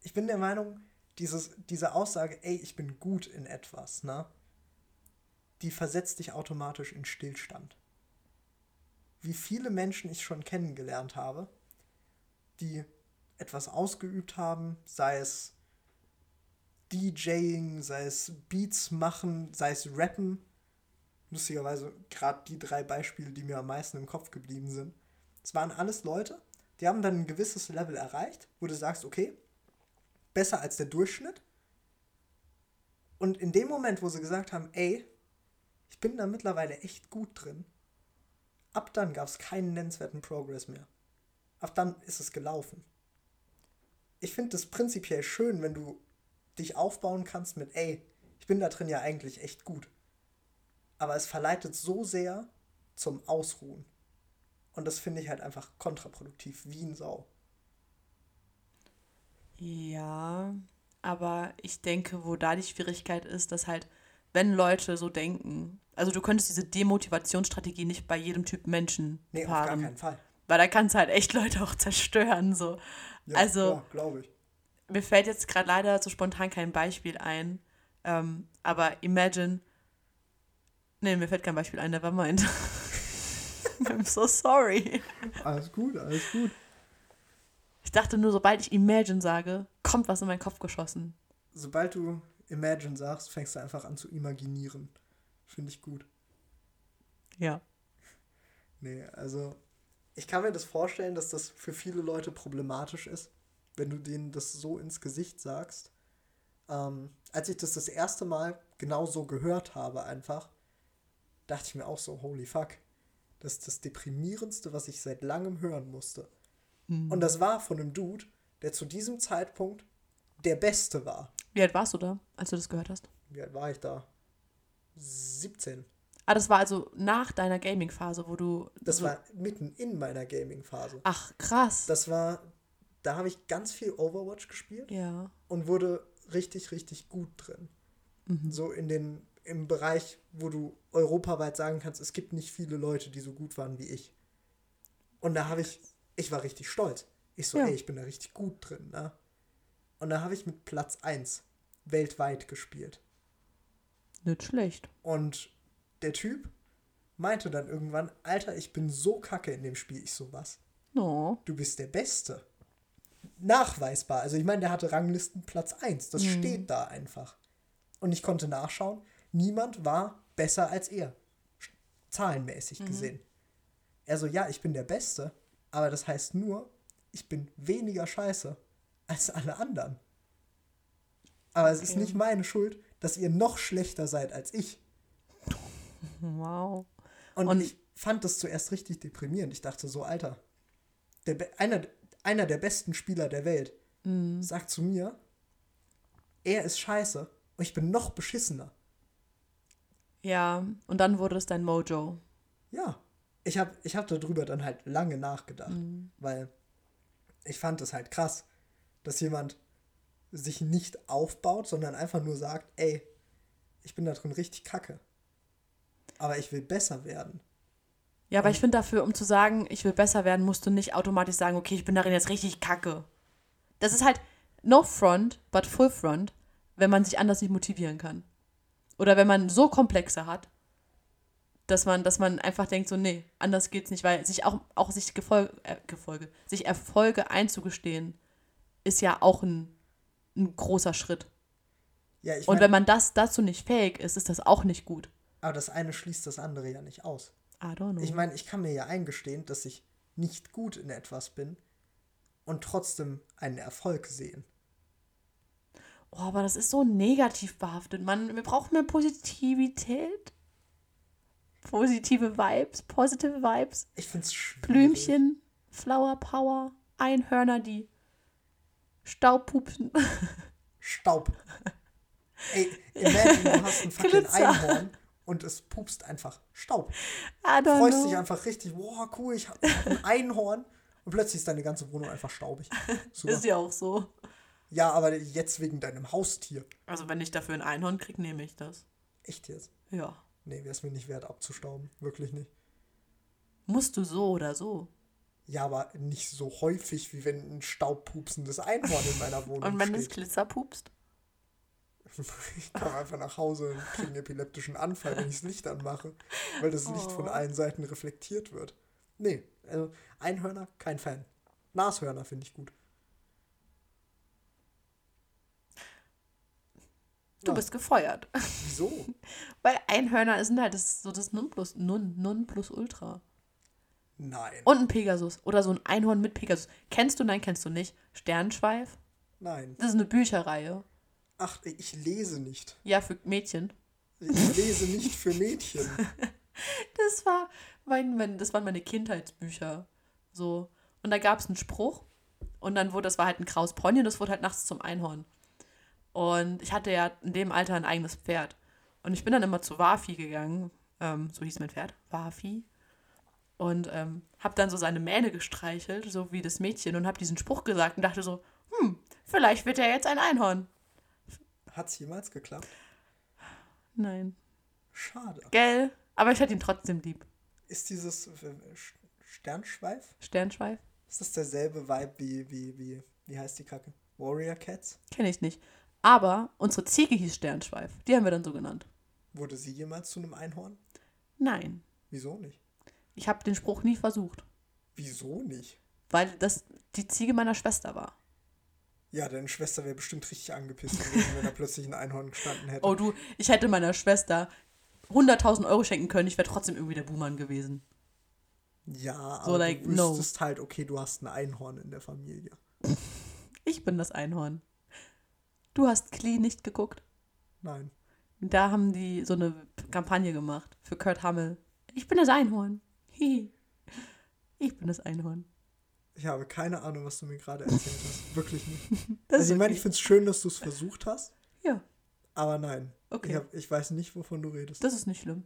ich bin der Meinung, dieses, diese Aussage, ey, ich bin gut in etwas, ne? Die versetzt dich automatisch in Stillstand. Wie viele Menschen ich schon kennengelernt habe, die etwas ausgeübt haben, sei es DJing, sei es Beats machen, sei es Rappen. Lustigerweise gerade die drei Beispiele, die mir am meisten im Kopf geblieben sind. Es waren alles Leute, die haben dann ein gewisses Level erreicht, wo du sagst, okay, besser als der Durchschnitt. Und in dem Moment, wo sie gesagt haben, ey, ich bin da mittlerweile echt gut drin, ab dann gab es keinen nennenswerten Progress mehr. Ab dann ist es gelaufen. Ich finde das prinzipiell schön, wenn du dich aufbauen kannst mit, ey, ich bin da drin ja eigentlich echt gut. Aber es verleitet so sehr zum Ausruhen. Und das finde ich halt einfach kontraproduktiv, wie ein Sau. Ja, aber ich denke, wo da die Schwierigkeit ist, dass halt, wenn Leute so denken, also du könntest diese Demotivationsstrategie nicht bei jedem Typ Menschen Nee, auf gar keinen Fall. Weil da kannst du halt echt Leute auch zerstören. So. Ja, also, glaube ich. Mir fällt jetzt gerade leider so spontan kein Beispiel ein. Ähm, aber imagine. Nee, mir fällt kein Beispiel ein, never mind. I'm so sorry. Alles gut, alles gut. Ich dachte nur, sobald ich Imagine sage, kommt was in meinen Kopf geschossen. Sobald du Imagine sagst, fängst du einfach an zu imaginieren. Finde ich gut. Ja. Nee, also ich kann mir das vorstellen, dass das für viele Leute problematisch ist, wenn du denen das so ins Gesicht sagst. Ähm, als ich das das erste Mal genau so gehört habe, einfach, dachte ich mir auch so, holy fuck. Das ist das Deprimierendste, was ich seit langem hören musste. Und das war von einem Dude, der zu diesem Zeitpunkt der Beste war. Wie alt warst du da, als du das gehört hast? Wie alt war ich da? 17. Ah, das war also nach deiner Gaming-Phase, wo du. Das so, war mitten in meiner Gaming-Phase. Ach, krass. Das war, da habe ich ganz viel Overwatch gespielt ja. und wurde richtig, richtig gut drin. So in den, im Bereich, wo du europaweit sagen kannst, es gibt nicht viele Leute, die so gut waren wie ich. Und da habe ich, ich war richtig stolz. Ich so, Ja. ey, ich bin da richtig gut drin, ne? Und da habe ich mit Platz 1 weltweit gespielt. Nicht schlecht. Und der Typ meinte dann irgendwann, Alter, ich bin so kacke in dem Spiel. Ich so, was? No. Du bist der Beste. Nachweisbar. Also ich meine, der hatte Ranglisten Platz 1. Das steht da einfach. Und ich konnte nachschauen, niemand war besser als er. Zahlenmäßig gesehen. Er so, ja, ich bin der Beste, aber das heißt nur, ich bin weniger scheiße als alle anderen. Aber es ist Okay. nicht meine Schuld, dass ihr noch schlechter seid als ich. Wow. Und, Und- ich fand das zuerst richtig deprimierend. Ich dachte so, Alter, der, einer, einer der besten Spieler der Welt Mhm. sagt zu mir, er ist scheiße und ich bin noch beschissener. Ja, und dann wurde es dein Mojo. Ja, ich habe ich hab darüber dann halt lange nachgedacht, Mhm. weil ich fand es halt krass, dass jemand sich nicht aufbaut, sondern einfach nur sagt, ey, ich bin da drin richtig kacke. Aber ich will besser werden. Ja, aber ich finde dafür, um zu sagen, ich will besser werden, musst du nicht automatisch sagen, okay, ich bin darin jetzt richtig kacke. Das ist halt no front, but full front, wenn man sich anders nicht motivieren kann. Oder wenn man so Komplexe hat, dass man, dass man einfach denkt, so, nee, anders geht's nicht, weil sich auch, auch sich Gefolge, äh, Gefolge, sich Erfolge einzugestehen, ist ja auch ein, ein großer Schritt. Ja, ich Und mein, wenn man das dazu nicht fähig ist, ist das auch nicht gut. aber das eine schließt das andere ja nicht aus. I don't know. Ich meine, ich kann mir ja eingestehen, dass ich nicht gut in etwas bin und trotzdem einen Erfolg sehen. Oh, aber das ist so negativ behaftet. Man, wir brauchen mehr Positivität. Positive Vibes, positive Vibes. Ich finde es schwierig. Blümchen, Flower Power, Einhörner, die Staub pupsen. Staub. Ey, imagine, du hast ein fucking Glitzer. Einhorn und es pupst einfach Staub. Don't Freust know. dich einfach richtig, boah, cool, ich habe ein Einhorn und plötzlich ist deine ganze Wohnung einfach staubig. Super. Ist ja auch so. Ja, aber jetzt wegen deinem Haustier. Also wenn ich dafür ein Einhorn kriege, nehme ich das. Echt jetzt? Ja. Nee, wäre es mir nicht wert abzustauben. Wirklich nicht. Musst du so oder so. Ja, aber nicht so häufig, wie wenn ein staubpupsendes Einhorn in meiner Wohnung Und wenn es steht. Glitzer pupst? Ich komme einfach nach Hause und kriege einen epileptischen Anfall, wenn ich das Licht anmache, weil das Licht von Oh. allen Seiten reflektiert wird. Nee, also Einhörner, kein Fan. Nashörner finde ich gut. Du Ja. bist gefeuert. Wieso? Weil Einhörner sind halt das, so das Nonplus, non, Nonplusultra. Nein. Und ein Pegasus. Oder so ein Einhorn mit Pegasus. Kennst du? Nein, kennst du nicht. Sternschweif? Nein. Das ist eine Bücherreihe. Ach, ich lese nicht. Ja, für Mädchen. Ich lese nicht für Mädchen. Das war mein, mein, das waren meine Kindheitsbücher. So. Und da gab es einen Spruch. Und dann wurde, das war halt ein graues Pony und das wurde halt nachts zum Einhorn. Und ich hatte ja in dem Alter ein eigenes Pferd. Und ich bin dann immer zu Wafi gegangen. Ähm, so hieß mein Pferd. Wafi. Und ähm, habe dann so seine Mähne gestreichelt, so wie das Mädchen, und habe diesen Spruch gesagt und dachte so, hm, vielleicht wird er jetzt ein Einhorn. Hat's jemals geklappt? Nein. Schade. Gell? Aber ich hatte ihn trotzdem lieb. Ist dieses äh, Sch- Sternschweif? Sternschweif? Ist das derselbe Vibe wie, wie, wie, wie heißt die Kacke? Warrior Cats? Kenne ich nicht. Aber unsere Ziege hieß Sternschweif. Die haben wir dann so genannt. Wurde sie jemals zu einem Einhorn? Nein. Wieso nicht? Ich habe den Spruch nie versucht. Wieso nicht? Weil das die Ziege meiner Schwester war. Ja, deine Schwester wäre bestimmt richtig angepisst gewesen, wenn da plötzlich ein Einhorn gestanden hätte. Oh du, ich hätte meiner Schwester 100.000 Euro schenken können. Ich wäre trotzdem irgendwie der Buhmann gewesen. Ja, aber So, like, du no. wüsstest halt, okay, du hast ein Einhorn in der Familie. Ich bin das Einhorn. Du hast Klee nicht geguckt. Nein. Da haben die so eine Kampagne gemacht für Kurt Hammel. Ich bin das Einhorn. Ich bin das Einhorn. Ich habe keine Ahnung, was du mir gerade erzählt hast. Wirklich nicht. Das also ich meine, ich finde es schön, dass du es versucht hast, Ja, aber nein. Okay. Ich, hab, ich weiß nicht, wovon du redest. das ist nicht schlimm.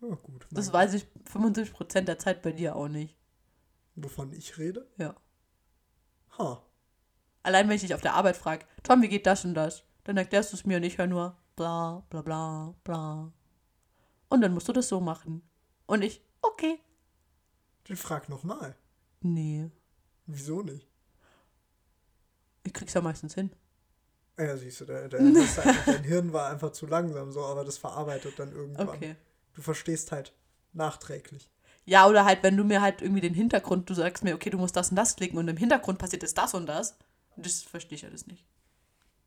oh, gut. Das weiß ich 75% der Zeit bei dir auch nicht. Wovon ich rede? Ja. Ha. Allein wenn ich dich auf der Arbeit frage, Tom, wie geht das und das? Dann erklärst du es mir und ich höre nur bla bla bla bla. Und dann musst du das so machen. Und ich, okay. Den frag nochmal. Nee, Wieso nicht? ich krieg's ja meistens hin. Ja, siehst du, der, der, halt, dein Hirn war einfach zu langsam so, aber das verarbeitet dann irgendwann. Okay. Du verstehst halt nachträglich. Ja, oder halt, wenn du mir halt irgendwie den Hintergrund, du sagst mir, okay, du musst das und das klicken und im Hintergrund passiert jetzt das und das. Das verstehe ich alles nicht.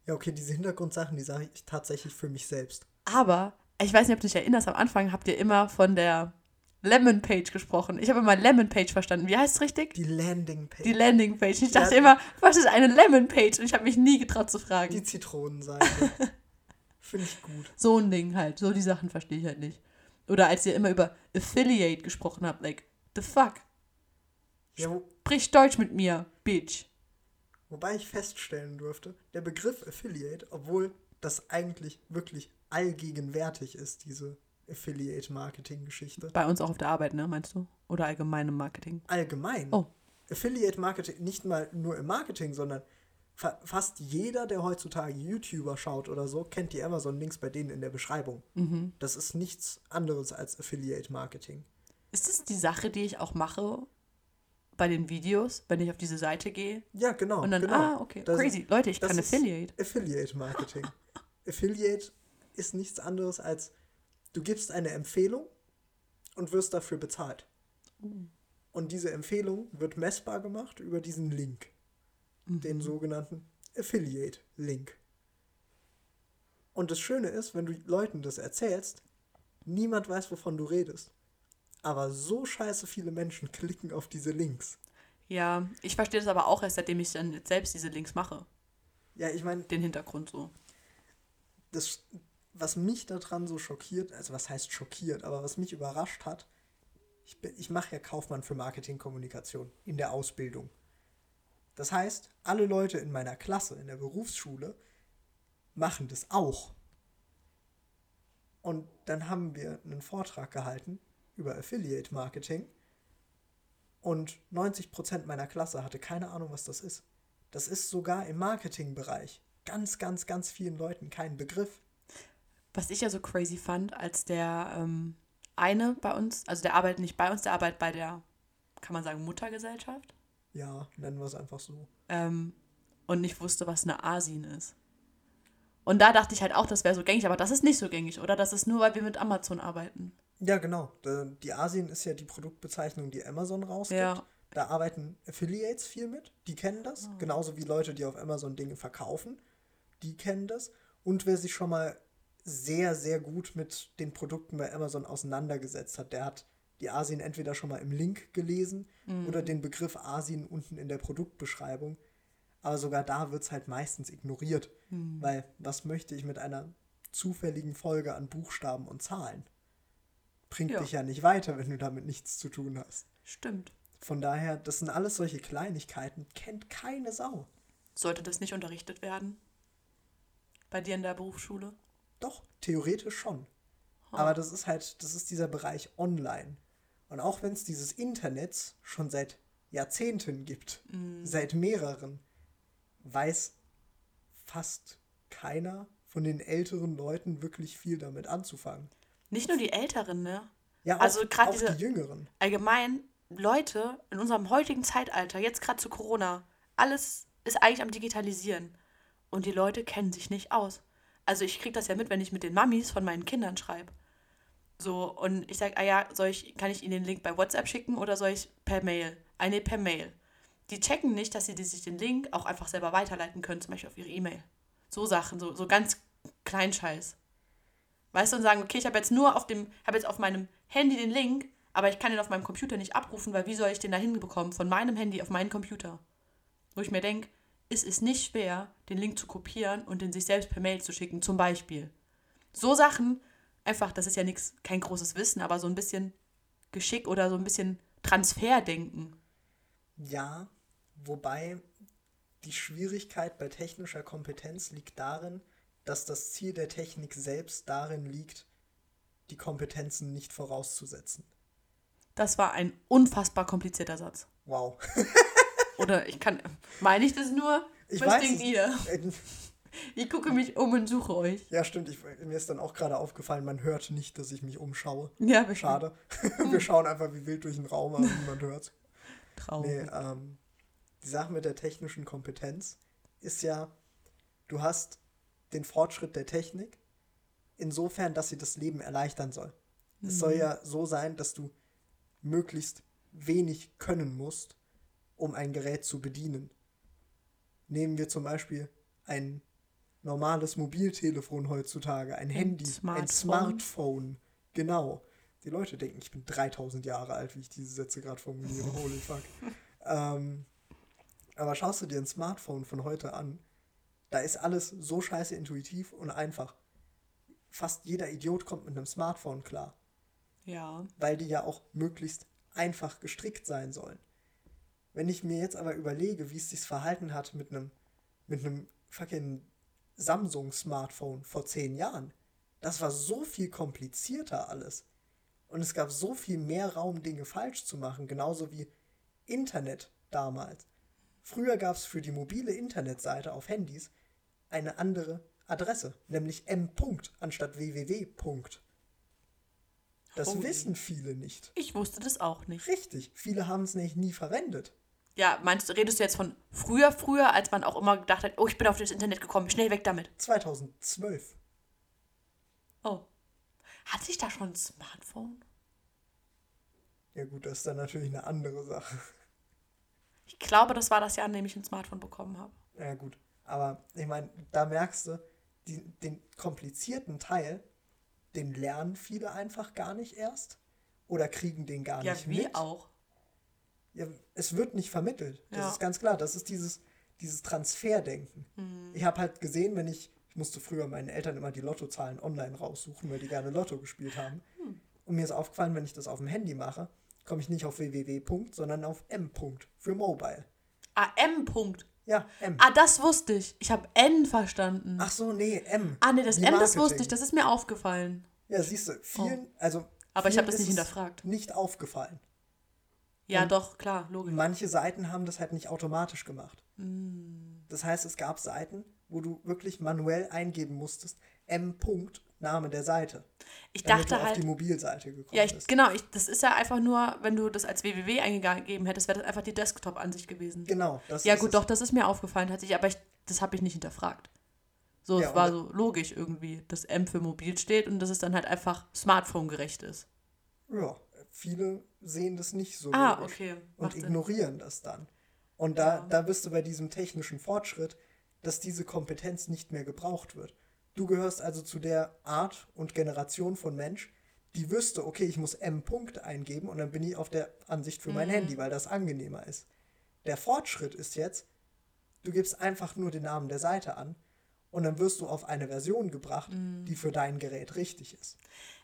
Ja, okay, diese Hintergrundsachen, die sage ich tatsächlich für mich selbst. Aber, ich weiß nicht, ob du dich erinnerst, am Anfang habt ihr immer von der Lemon Page gesprochen. Ich habe immer Lemon Page verstanden. Wie heißt es richtig? Die Landingpage. Die Landing Page. Ich dachte Ja. immer, was ist eine Lemon Page? Und ich habe mich nie getraut zu fragen. Die Zitronenseite. Finde ich gut. so ein Ding halt. So die Sachen verstehe ich halt nicht. Oder als ihr immer über Affiliate gesprochen habt, like, the fuck? Ja, Sprich Deutsch mit mir, Bitch. wobei ich feststellen durfte, der Begriff Affiliate, obwohl das eigentlich wirklich allgegenwärtig ist, diese Affiliate-Marketing-Geschichte. Bei uns auch auf der Arbeit, ne, meinst du? Oder allgemein im Marketing? Allgemein. Oh. Affiliate-Marketing, nicht mal nur im Marketing, sondern fa fast jeder, der heutzutage YouTuber schaut oder so, kennt die Amazon-Links bei denen in der Beschreibung. Mhm. Das ist nichts anderes als Affiliate-Marketing. Ist das die Sache, die ich auch mache bei den Videos, wenn ich auf diese Seite gehe? Ja, genau. Und dann, genau. ah, okay, Das- crazy. Leute, ich das kann Affiliate. Affiliate-Marketing. Affiliate ist nichts anderes als, du gibst eine Empfehlung und wirst dafür bezahlt. Und diese Empfehlung wird messbar gemacht über diesen Link, den sogenannten Affiliate-Link. Und das Schöne ist, wenn du Leuten das erzählst, niemand weiß, wovon du redest. Aber so scheiße viele Menschen klicken auf diese Links. Ja, ich verstehe das aber auch erst, seitdem ich dann selbst diese Links mache. Ja, ich meine, Den Hintergrund so. das, was mich daran so schockiert, also was heißt schockiert, aber was mich überrascht hat, ich, ich mache ja Kaufmann für Marketingkommunikation in der Ausbildung. Das heißt, alle Leute in meiner Klasse, in der Berufsschule, machen das auch. Und dann haben wir einen Vortrag gehalten über Affiliate Marketing und 90% meiner Klasse hatte keine Ahnung, was das ist. Das ist sogar im Marketingbereich ganz, ganz, ganz vielen Leuten kein Begriff. Was ich ja so crazy fand, als der ähm, eine bei uns, also der arbeitet nicht bei uns, der arbeitet bei der, kann man sagen, Muttergesellschaft. Ja, nennen wir es einfach so. Ähm, und nicht wusste, was eine Asin ist. Und da dachte ich halt auch, das wäre so gängig, aber das ist nicht so gängig, oder? Das ist nur, weil wir mit Amazon arbeiten. Ja, genau. Da- Die Asien ist ja die Produktbezeichnung, die Amazon rausgibt. Ja. Da arbeiten Affiliates viel mit, die kennen das. Genauso wie Leute, die auf Amazon Dinge verkaufen, die kennen das. Und wer sich schon mal sehr, sehr gut mit den Produkten bei Amazon auseinandergesetzt hat, der hat die Asien entweder schon mal im Link gelesen oder den Begriff Asien unten in der Produktbeschreibung. Aber sogar da wird es halt meistens ignoriert. Weil was möchte ich mit einer zufälligen Folge an Buchstaben und Zahlen? Bringt Ja. dich ja nicht weiter, wenn du damit nichts zu tun hast. Stimmt. Von daher, das sind alles solche Kleinigkeiten, kennt keine Sau. Sollte das nicht unterrichtet werden? Bei dir in der Berufsschule? Doch, theoretisch schon. Aber das ist halt, das ist dieser Bereich online. Und auch wenn es dieses Internets schon seit Jahrzehnten gibt, seit mehreren, weiß fast keiner von den älteren Leuten wirklich viel damit anzufangen. Nicht nur die Älteren, ne? Ja, auch, Also diese- die Jüngeren. Allgemein, Leute in unserem heutigen Zeitalter, jetzt gerade zu Corona, alles ist eigentlich am Digitalisieren. Und die Leute kennen sich nicht aus. Also ich kriege das ja mit, wenn ich mit den Mamis von meinen Kindern schreibe. So, und ich sage, ah ja, soll ich, kann ich ihnen den Link bei WhatsApp schicken oder soll ich per Mail? Ah nee, per Mail. Die checken nicht, dass sie sich den Link auch einfach selber weiterleiten können, zum Beispiel auf ihre E-Mail. So Sachen, so, so ganz Kleinscheiß. Weißt du, und sagen, okay, ich habe jetzt nur auf dem, habe jetzt auf meinem Handy den Link, aber ich kann den auf meinem Computer nicht abrufen, weil wie soll ich den da hinbekommen? Von meinem Handy auf meinen Computer. Wo ich mir denke, es ist nicht schwer, den Link zu kopieren und den sich selbst per Mail zu schicken, zum Beispiel. So Sachen, einfach, das ist ja nichts, kein großes Wissen, aber so ein bisschen Geschick oder so ein bisschen Transferdenken. Ja, wobei die Schwierigkeit bei technischer Kompetenz liegt darin, dass das Ziel der Technik selbst darin liegt, die Kompetenzen nicht vorauszusetzen. Das war ein unfassbar komplizierter Satz. Wow. Oder ich kann. Meine ich das nur? Ich Was weiß denkt ihr? Äh, Ich gucke mich um und suche euch. Ja, stimmt. Ich, mir ist dann auch gerade aufgefallen, man hört nicht, dass ich mich umschaue. Ja, wir Schade. Wir schauen einfach wie wild durch den Raum, aber niemand hört. Traurig. Nee, ähm, die Sache mit der technischen Kompetenz ist ja, du hast den Fortschritt der Technik insofern, dass sie das Leben erleichtern soll. Es soll ja so sein, dass du möglichst wenig können musst, um ein Gerät zu bedienen. Nehmen wir zum Beispiel ein normales Mobiltelefon heutzutage, ein, Handy, ein Smartphone. Smartphone. Genau. Die Leute denken, ich bin 3000 Jahre alt, wie ich diese Sätze gerade formuliere. Holy fuck. ähm, aber schaust du dir ein Smartphone von heute an, da ist alles so scheiße intuitiv und einfach. Fast jeder Idiot kommt mit einem Smartphone klar Ja. weil die ja auch möglichst einfach gestrickt sein sollen. Wenn ich mir jetzt aber überlege, wie es sich verhalten hat mit einem mit einem fucking Samsung-Smartphone vor zehn Jahren, das war so viel komplizierter alles. Und es gab so viel mehr Raum, Dinge falsch zu machen, genauso wie Internet damals. Früher gab es für die mobile Internetseite auf Handys eine andere Adresse, nämlich m. anstatt www. Das Holy. wissen viele nicht. Ich wusste das auch nicht. Richtig, viele haben es nämlich nie verwendet. Ja, meinst du, redest du jetzt von früher, früher, als man auch immer gedacht hat, oh, ich bin auf das Internet gekommen, schnell weg damit. 2012. Oh. Hat sich da schon ein Smartphone? Ja gut, das ist dann natürlich eine andere Sache. Ich glaube, das war das Jahr, in dem ich ein Smartphone bekommen habe. Ja gut, aber ich meine, da merkst du, die, den komplizierten Teil, den lernen viele einfach gar nicht erst oder kriegen den gar Ja, nicht wie mit. auch. Ja, es wird nicht vermittelt. Das Ja. ist ganz klar. Das ist dieses, dieses Transferdenken. Mhm. Ich habe halt gesehen, wenn ich, ich musste früher meinen Eltern immer die Lottozahlen online raussuchen, weil die gerne Lotto gespielt haben. Hm. Und mir ist aufgefallen, wenn ich das auf dem Handy mache, komme ich nicht auf www. Sondern auf m. Für Mobile. Ah, M. -Punkt. Ja, M. Ah, das wusste ich. Ich habe N verstanden. Ach so, nee, M. ah, nee, das Wie M, das Marketing. wusste ich. Das ist mir aufgefallen. Ja, siehst du, vielen, also. Aber ich vielen hab das ist nicht hinterfragt. Nicht aufgefallen. Ja, Und- doch, klar, logisch. Manche Seiten haben das halt nicht automatisch gemacht. Hm. Das heißt, es gab Seiten, wo du wirklich manuell eingeben musstest, M. Punkt, Name der Seite. Ich dachte du auf halt. die Mobilseite gekommen Ja, ich, bist. genau, ich, das ist ja einfach nur, wenn du das als www eingegeben hättest, wäre das einfach die Desktop-Ansicht gewesen. Genau. Das Ja, ist gut, doch, das ist mir aufgefallen, tatsächlich, aber ich, das habe ich nicht hinterfragt. So, Ja, es war so logisch irgendwie, dass M für mobil steht und dass es dann halt einfach smartphone-gerecht ist. Ja, viele sehen das nicht so. Ah, okay. Und Sinn. ignorieren das dann. Und da, Ja. da bist du bei diesem technischen Fortschritt, dass diese Kompetenz nicht mehr gebraucht wird. Du gehörst also zu der Art und Generation von Mensch, die wüsste, okay, ich muss M. Punkt eingeben und dann bin ich auf der Ansicht für mein Mhm. Handy, weil das angenehmer ist. Der Fortschritt ist jetzt, du gibst einfach nur den Namen der Seite an und dann wirst du auf eine Version gebracht, Mhm. die für dein Gerät richtig ist.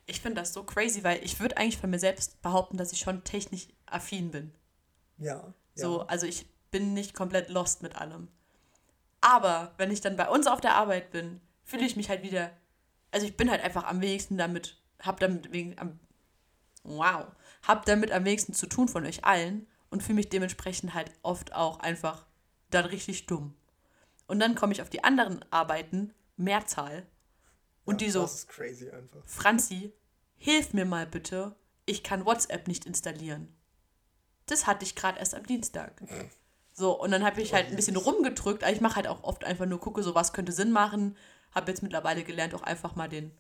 Ich finde das so crazy, weil ich würde eigentlich von mir selbst behaupten, dass ich schon technisch affin bin. Ja. So, ja. also ich bin nicht komplett lost mit allem. Aber wenn ich dann bei uns auf der Arbeit bin, fühle ich mich halt wieder. Also ich bin halt einfach am wenigsten damit, hab damit wegen am, wow, hab damit am wenigsten zu tun von euch allen und fühle mich dementsprechend halt oft auch einfach dann richtig dumm. Und dann komme ich auf die anderen Arbeiten, Mehrzahl, und ja, die so, Das ist crazy einfach. Franzi, hilf mir mal bitte, ich kann WhatsApp nicht installieren. Das hatte ich gerade erst am Dienstag. So, und dann habe ich halt ein bisschen rumgedrückt, aber ich mache halt auch oft einfach nur, gucke so, was könnte Sinn machen. Habe jetzt mittlerweile gelernt, auch einfach mal den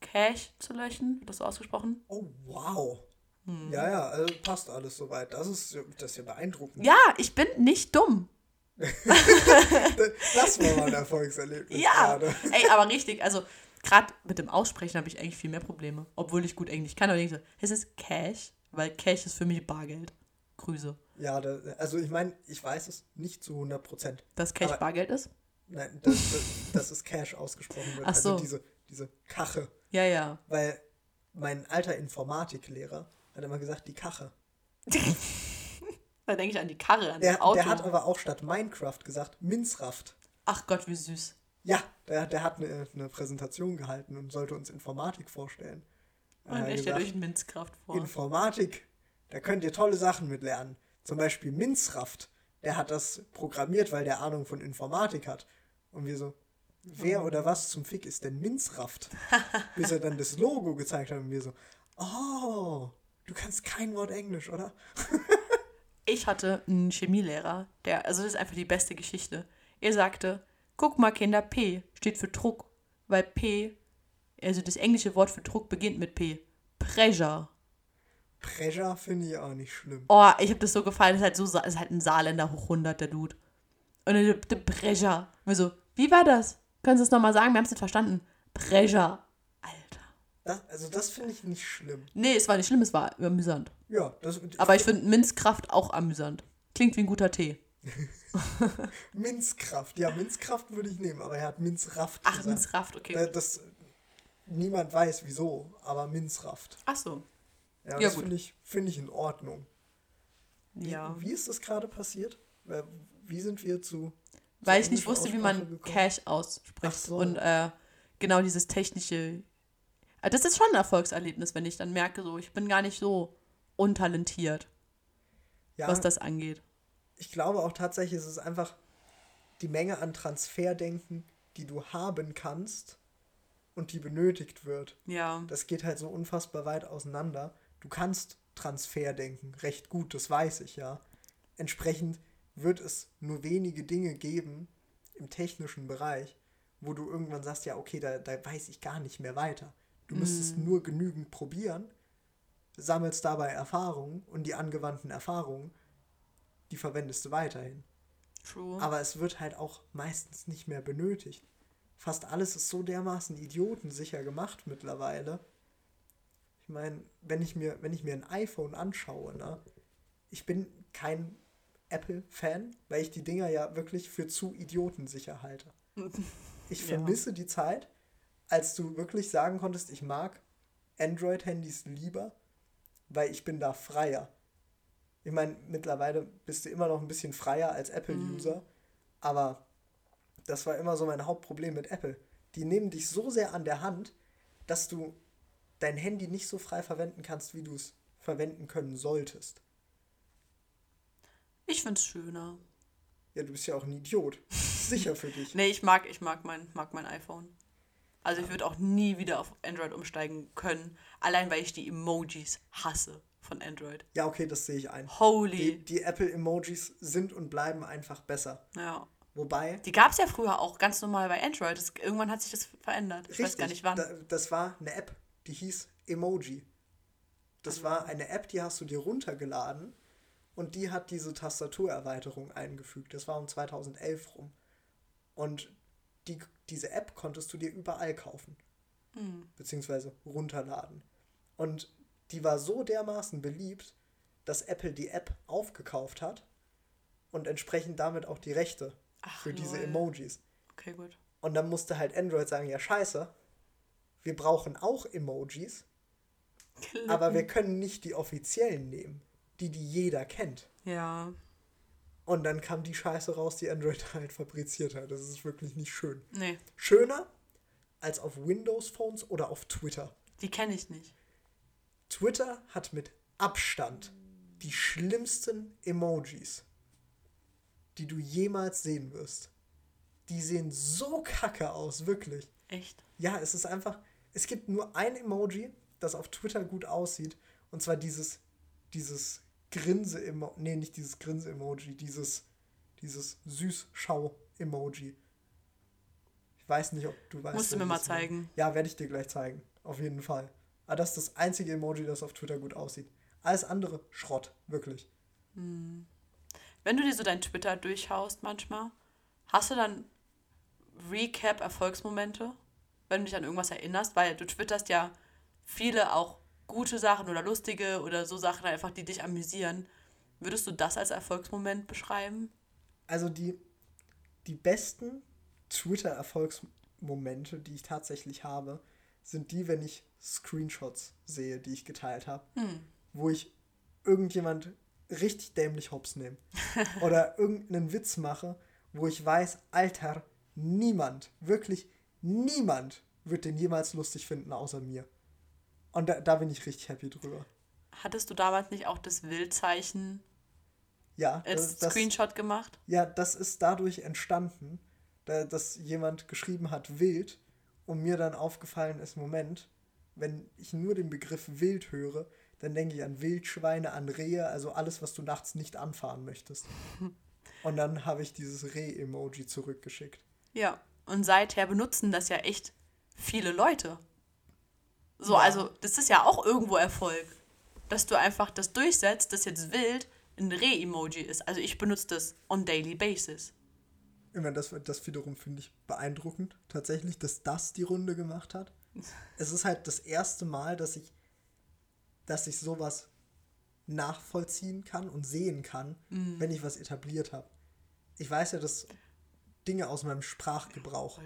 Cache zu löschen. Wird das so ausgesprochen? Oh, wow. Hm. Ja, ja, also passt alles soweit. Das ist, das ist ja beeindruckend. Ja, ich bin nicht dumm. Das war mal ein Erfolgserlebnis. Ja, gerade. ey, aber richtig, also gerade mit dem Aussprechen habe ich eigentlich viel mehr Probleme, obwohl ich gut Englisch kann. Aber ich denke so, es ist Cash, weil Cash ist für mich Bargeld. Grüße. Ja, da, also ich meine, ich weiß es nicht zu 100 Prozent. Dass Cash Aber- Bargeld ist? Nein, dass, dass, es Cash ausgesprochen wird. Ach so. Also diese, diese Kache. Ja, ja. Weil mein alter Informatiklehrer Hat er mal gesagt, die Kache. Da denke ich an die Karre, an Der, das Auto. der hat aber auch statt Minecraft gesagt, Minzraft. Ach Gott, wie süß. Ja, der, der hat eine, eine Präsentation gehalten und sollte uns Informatik vorstellen. Und Er gesagt, durch Minzkraft vor. Informatik, da könnt ihr tolle Sachen mit lernen. Zum Beispiel Minzraft. Der hat das programmiert, weil der Ahnung von Informatik hat. Und wir so, wer oder was zum Fick ist denn Minzraft? Bis er dann das Logo gezeigt hat und wir so, oh, du kannst kein Wort Englisch, oder? Ich hatte einen Chemielehrer, der, also das ist einfach die beste Geschichte. Er sagte, guck mal Kinder, P steht für Druck, weil P, also das englische Wort für Druck beginnt mit P. Pressure. Pressure finde ich auch nicht schlimm. Oh, ich habe das so gefallen, das ist halt so, Sa- ist halt ein Saarländer hoch 100, der Dude. Und dann der der Pressure. Und wir so, wie war das? Können Sie es nochmal sagen? Wir haben es nicht verstanden. Pressure. Das, also das finde ich nicht schlimm. Nee, es war nicht schlimm, es war amüsant. Ja, das, Aber ich finde Minzkraft auch amüsant. Klingt wie ein guter Tee. Minzkraft. Ja, Minzkraft würde ich nehmen, aber er hat Minzraft Ach, gesagt. Minzkraft, okay. Das, niemand weiß wieso, aber Minzraft. Ach so. Ja, Ja, das finde ich, find ich in Ordnung. Wie, Ja. wie ist das gerade passiert? Wie sind wir zu. Weil ich nicht wusste, wie Aussprache man gekommen? Cash ausspricht. So. Und äh, genau dieses technische. Äh, Das ist schon ein Erfolgserlebnis, wenn ich dann merke, so, ich bin gar nicht so untalentiert, Ja, was das angeht. ich glaube auch tatsächlich, es ist einfach die Menge an Transferdenken, die du haben kannst und die benötigt wird. Ja. Das geht halt so unfassbar weit auseinander. Du kannst Transferdenken recht gut, das weiß ich ja. Entsprechend wird es nur wenige Dinge geben im technischen Bereich, wo du irgendwann sagst, ja, okay, da, da weiß ich gar nicht mehr weiter. Du müsstest nur genügend probieren, sammelst dabei Erfahrungen und die angewandten Erfahrungen, die verwendest du weiterhin. True. Aber es wird halt auch meistens nicht mehr benötigt. Fast alles ist so dermaßen idiotensicher gemacht mittlerweile. Ich meine, wenn ich mir, wenn ich mir ein iPhone anschaue, ne, ich bin kein Apple-Fan, weil ich die Dinger ja wirklich für zu idiotensicher halte. Ich Ja. vermisse die Zeit, als du wirklich sagen konntest, ich mag Android-Handys lieber, weil ich bin da freier. Ich meine, mittlerweile bist du immer noch ein bisschen freier als Apple-User, aber das war immer so mein Hauptproblem mit Apple. Die nehmen dich so sehr an der Hand, dass du dein Handy nicht so frei verwenden kannst, wie du es verwenden können solltest. Ich find's schöner. Ja, du bist ja auch ein Idiot. Sicher für dich. Nee, ich mag, ich mag mein, mag mein iPhone. Also ich würde auch nie wieder auf Android umsteigen können, allein weil ich die Emojis hasse von Android. Ja, okay, das sehe ich ein. Holy. Die, die Apple-Emojis sind und bleiben einfach besser. ja. Wobei, Die gab es ja früher auch ganz normal bei Android. Das, irgendwann hat sich das verändert. Ich weiß gar nicht wann. Da, das war eine App, die hieß Emoji. Das war eine App, die hast du dir runtergeladen und die hat diese Tastaturerweiterung eingefügt. Das war um 2011 rum. Und die, diese App konntest du dir überall kaufen. Hm. Beziehungsweise runterladen. Und die war so dermaßen beliebt, dass Apple die App aufgekauft hat und entsprechend damit auch die Rechte Ach, für diese lol. Emojis. Okay, gut. Und dann musste halt Android sagen, ja scheiße, wir brauchen auch Emojis, aber wir können nicht die offiziellen nehmen, die die jeder kennt. Ja. Und dann kam die Scheiße raus, die Android halt fabriziert hat. Das ist wirklich nicht schön. Nee, Schöner als auf Windows-Phones oder auf Twitter. die kenne ich nicht. Twitter hat mit Abstand die schlimmsten Emojis, die du jemals sehen wirst. Die sehen so kacke aus, wirklich. Echt? Ja, es ist einfach, es gibt nur ein Emoji, das auf Twitter gut aussieht. Und zwar dieses, dieses Grinse-Emoji, nee, nicht dieses Grinse-Emoji, dieses, dieses Süß-Schau-Emoji. Ich weiß nicht, ob du weißt. Musst du mir mal zeigen. Ja, werde ich dir gleich zeigen. Auf jeden Fall. Aber das ist das einzige Emoji, das auf Twitter gut aussieht. Alles andere Schrott, wirklich. Wenn du dir so dein Twitter durchhaust manchmal, hast du dann Recap-Erfolgsmomente, wenn du dich an irgendwas erinnerst? Weil du twitterst ja viele auch gute Sachen oder lustige oder so Sachen einfach, die dich amüsieren. Würdest du das als Erfolgsmoment beschreiben? Also die, die besten Twitter-Erfolgsmomente, die ich tatsächlich habe, sind die, wenn ich Screenshots sehe, die ich geteilt habe. wo ich irgendjemand richtig dämlich hops nehme. Oder irgendeinen Witz mache, wo ich weiß, Alter, niemand, wirklich niemand wird den jemals lustig finden, außer mir. Und da, da bin ich richtig happy drüber. Hattest du damals nicht auch das Wildzeichen Ja, als das, Screenshot gemacht? ja, das ist dadurch entstanden, da, dass jemand geschrieben hat wild und mir dann aufgefallen ist, Moment, wenn ich nur den Begriff wild höre, dann denke ich an Wildschweine, an Rehe, also alles, was du nachts nicht anfahren möchtest. Und dann habe ich dieses Reh-Emoji zurückgeschickt. Ja. Und seither benutzen das ja echt viele Leute. So, also, das ist ja auch irgendwo Erfolg. Dass du einfach das durchsetzt, dass jetzt wild ein Reh-Emoji ist. Also, ich benutze das on daily basis. Ich meine, das, das wiederum finde ich beeindruckend, tatsächlich, dass das die Runde gemacht hat. Es ist halt das erste Mal, dass ich, dass ich sowas nachvollziehen kann und sehen kann, wenn ich was etabliert habe. Ich weiß ja, dass Dinge aus meinem Sprachgebrauch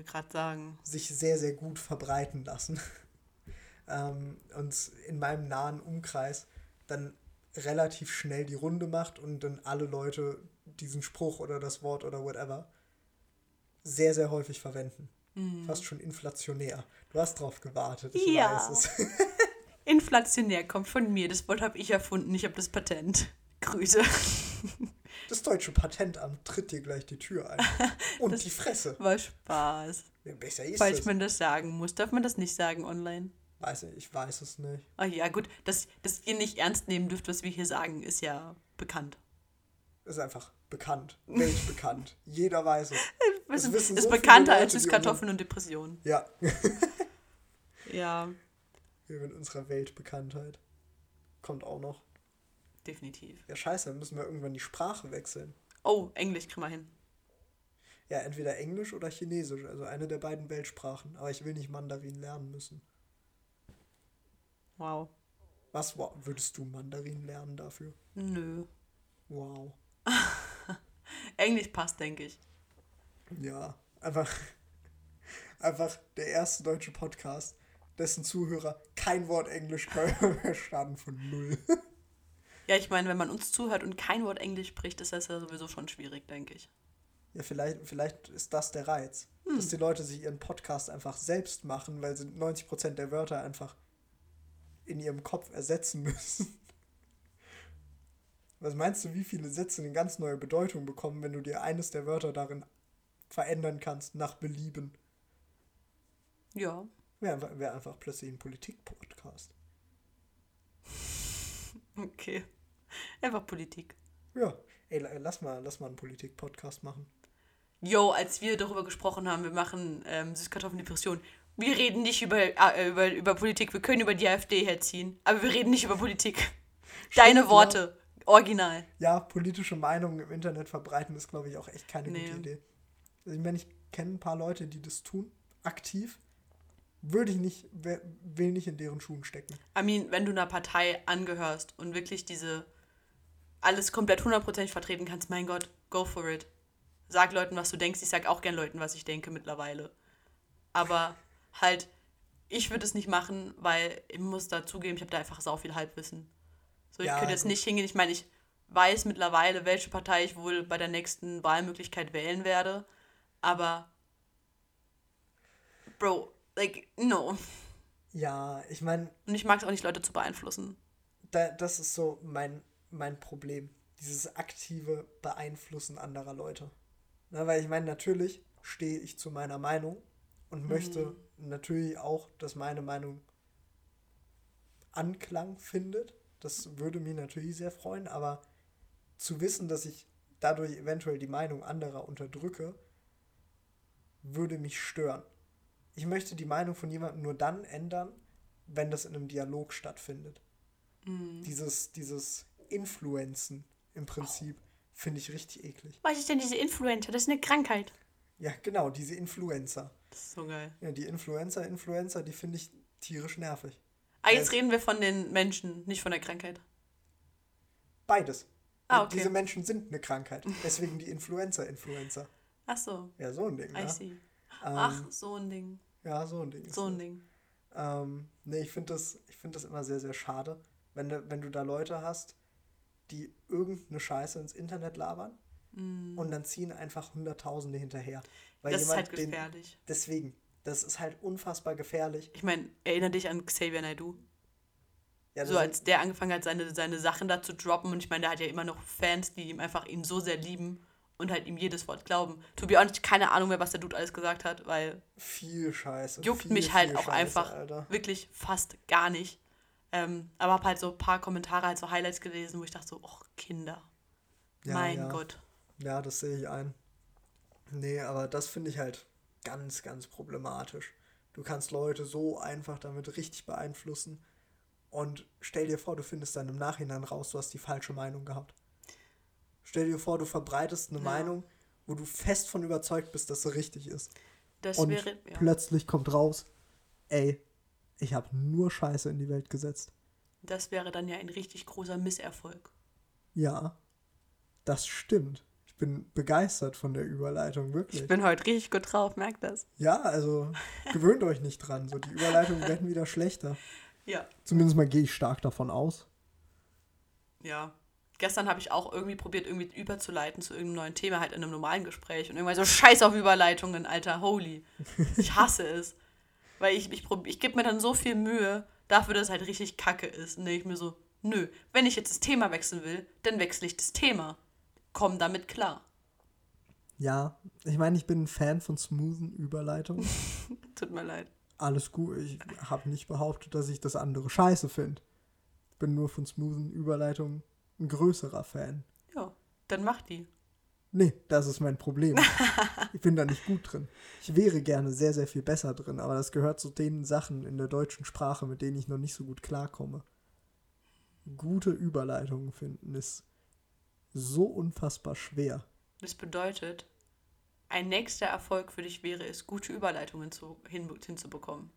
sich sehr, sehr gut verbreiten lassen. Ähm, und in meinem nahen Umkreis dann relativ schnell die Runde macht und dann alle Leute diesen Spruch oder das Wort oder whatever sehr, sehr häufig verwenden. Fast schon inflationär. Du hast drauf gewartet, ich Ja. weiß es. Inflationär kommt von mir. Das Wort habe ich erfunden. Ich habe das Patent. Grüße. Das deutsche Patentamt tritt dir gleich die Tür ein. Und die Fresse. War Spaß. Ja, Besser ist Falls es. man das sagen muss, darf man das nicht sagen online. Weiß ich, ich weiß es nicht. Ah ja, gut, dass, dass ihr nicht ernst nehmen dürft, was wir hier sagen, ist ja bekannt. Ist einfach bekannt. Weltbekannt. Jeder weiß es. Es wissen ist so bekannter Leute, als Süßkartoffeln und Depressionen. Ja. Ja, Wir mit unserer Weltbekanntheit. Kommt auch noch. definitiv. Ja, scheiße, dann müssen wir irgendwann die Sprache wechseln. Oh, Englisch kriegen wir hin. Ja, entweder Englisch oder Chinesisch, also eine der beiden Weltsprachen. Aber ich will nicht Mandarin lernen müssen. Wow. Was wa- würdest du Mandarin lernen dafür? Nö. Wow. Englisch passt, denke ich. Ja, einfach, einfach der erste deutsche Podcast, dessen Zuhörer kein Wort Englisch können, verstanden von null. Ja, ich meine, wenn man uns zuhört und kein Wort Englisch spricht, ist das ja sowieso schon schwierig, denke ich. Ja, vielleicht, vielleicht ist das der Reiz. Dass die Leute sich ihren Podcast einfach selbst machen, weil sie 90% der Wörter einfach in ihrem Kopf ersetzen müssen. Was meinst du, wie viele Sätze eine ganz neue Bedeutung bekommen, wenn du dir eines der Wörter darin verändern kannst, nach Belieben? Ja. Wäre einfach, wär einfach plötzlich ein Politik-Podcast. Okay. Einfach Politik. Ja, ey, la- lass mal, lass mal einen Politik-Podcast machen. Yo, als wir darüber gesprochen haben, wir machen ähm, Süßkartoffeldepression. Wir reden nicht über, äh, über, über Politik, wir können über die AfD herziehen, aber wir reden nicht über Politik. Deine ja. Worte, original. Ja, politische Meinungen im Internet verbreiten ist, glaube ich, auch echt keine Nee. gute Idee. Also ich meine, ich kenne ein paar Leute, die das tun, aktiv. Würde ich nicht, will nicht in deren Schuhen stecken. I mean, wenn du einer Partei angehörst und wirklich diese alles komplett hundertprozentig vertreten kannst, mein Gott, go for it. Sag Leuten, was du denkst. Ich sag auch gern Leuten, was ich denke mittlerweile. Aber halt, ich würde es nicht machen, weil ich muss dazugeben, ich habe da einfach sau viel Halbwissen. So, ich Ja, könnte jetzt gut. nicht hingehen. Ich meine, ich weiß mittlerweile, welche Partei ich wohl bei der nächsten Wahlmöglichkeit wählen werde. Aber, Bro, like, no. Ja, ich meine, Und ich mag es auch nicht, Leute zu beeinflussen. da, das ist so mein, mein Problem. Dieses aktive Beeinflussen anderer Leute. Na, weil ich meine, natürlich stehe ich zu meiner Meinung und möchte natürlich auch, dass meine Meinung Anklang findet. Das würde mich natürlich sehr freuen, aber zu wissen, dass ich dadurch eventuell die Meinung anderer unterdrücke, würde mich stören. Ich möchte die Meinung von jemandem nur dann ändern, wenn das in einem Dialog stattfindet. Dieses, dieses Influenzen im Prinzip finde ich richtig eklig. Was ist denn diese Influencer? Das ist eine Krankheit. Ja, genau, diese Influencer. Das ist so geil. Ja, die Influencer, Influencer, die finde ich tierisch nervig. Ah, jetzt reden wir von den Menschen, nicht von der Krankheit. Beides. Ah, okay. Diese Menschen sind eine Krankheit. Deswegen die Influencer, Influencer. Ach so, Ja, so ein Ding, I ne? see. Ähm, Ach, so ein Ding. Ja, so ein Ding. So ein. Ding. Ähm, nee, ich finde das, ich find das immer sehr, sehr schade, Wenn du, wenn du da Leute hast, die irgendeine Scheiße ins Internet labern und dann ziehen einfach Hunderttausende hinterher. Mm. das ist halt den- gefährlich. Deswegen, das ist halt unfassbar gefährlich. Ich meine, erinnere dich an Xavier Naidoo. Ja, So als der angefangen hat, seine, seine Sachen da zu droppen. Und ich meine, der hat ja immer noch Fans, die ihm einfach ihn so sehr lieben und halt ihm jedes Wort glauben. To be honest, keine Ahnung mehr, was der Dude alles gesagt hat, weil viel Scheiße. juckt viel, mich halt auch Scheiße, einfach Alter. wirklich fast gar nicht. Ähm, aber habe halt so ein paar Kommentare, halt so Highlights gelesen, wo ich dachte so, och, Kinder. Ja, mein ja. Gott. Ja, das sehe ich ein. Nee, aber das finde ich halt ganz, ganz problematisch. Du kannst Leute so einfach damit richtig beeinflussen. Und stell dir vor, du findest dann im Nachhinein raus, du hast die falsche Meinung gehabt. Stell dir vor, du verbreitest eine Ja. Meinung, wo du fest von überzeugt bist, dass sie richtig ist. Das Und wäre. Ja. plötzlich kommt raus, ey, ich habe nur Scheiße in die Welt gesetzt. Das wäre dann ja ein richtig großer Misserfolg. Ja, das stimmt. Ich bin begeistert von der Überleitung, wirklich. Ich bin heute richtig gut drauf, merkt das. Ja, also gewöhnt euch nicht dran. So, die Überleitungen werden wieder schlechter. Ja. Zumindest mal gehe ich stark davon aus. Ja. Gestern habe ich auch irgendwie probiert, irgendwie überzuleiten zu irgendeinem neuen Thema, halt in einem normalen Gespräch. Und irgendwann so, scheiß auf Überleitungen, Alter, holy. Ich hasse es. Weil ich, ich, ich gebe mir dann so viel Mühe dafür, dass es halt richtig kacke ist. Und denke ich mir so, nö, wenn ich jetzt das Thema wechseln will, dann wechsle ich das Thema. Komm damit klar. Ja, ich meine, ich bin ein Fan von smoothen Überleitungen. Tut mir leid. Alles gut. Ich habe nicht behauptet, dass ich das andere scheiße finde. Bin nur von smoothen Überleitungen ein größerer Fan. Ja, dann mach die. Nee, das ist mein Problem. ich bin da nicht gut drin. Ich wäre gerne sehr, sehr viel besser drin, aber das gehört zu den Sachen in der deutschen Sprache, mit denen ich noch nicht so gut klarkomme. Gute Überleitungen finden ist so unfassbar schwer. Das bedeutet, ein nächster Erfolg für dich wäre es, gute Überleitungen zu, hin, hinzubekommen.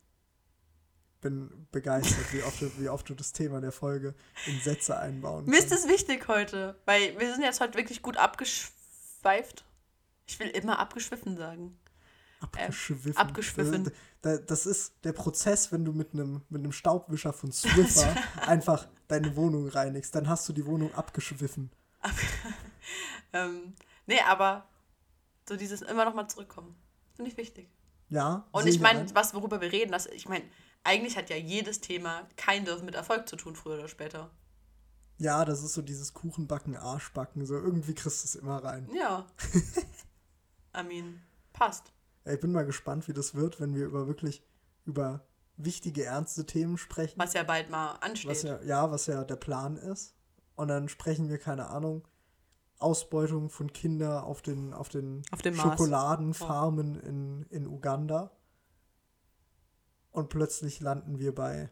Bin begeistert, wie oft, du, wie oft du das Thema der Folge in Sätze einbauen Mir ist es wichtig heute, weil wir sind jetzt heute wirklich gut abgeschweift. Ich will immer abgeschwiffen sagen. Abgeschwiffen. abgeschwiffen. Das, das- das ist der Prozess, wenn du mit einem, mit einem Staubwischer von Swiffer einfach deine Wohnung reinigst. Dann hast du die Wohnung abgeschwiffen. Ähm, nee, aber so dieses immer noch mal zurückkommen. Finde ich wichtig. Ja. Und ich meine, ein. was worüber wir reden, das, ich meine, eigentlich hat ja jedes Thema kein Dürfen mit Erfolg zu tun, früher oder später. Ja, das ist so dieses Kuchenbacken, Arschbacken. So irgendwie kriegst du es immer rein. Ja. I mean, passt. Ich bin mal gespannt, wie das wird, wenn wir über wirklich über wichtige, ernste Themen sprechen. Was ja bald mal ansteht. Was ja, ja, was ja der Plan ist. Und dann sprechen wir, keine Ahnung, Ausbeutung von Kindern auf den, auf den, Auf Mars. Schokoladenfarmen in, in Uganda. Und plötzlich landen wir bei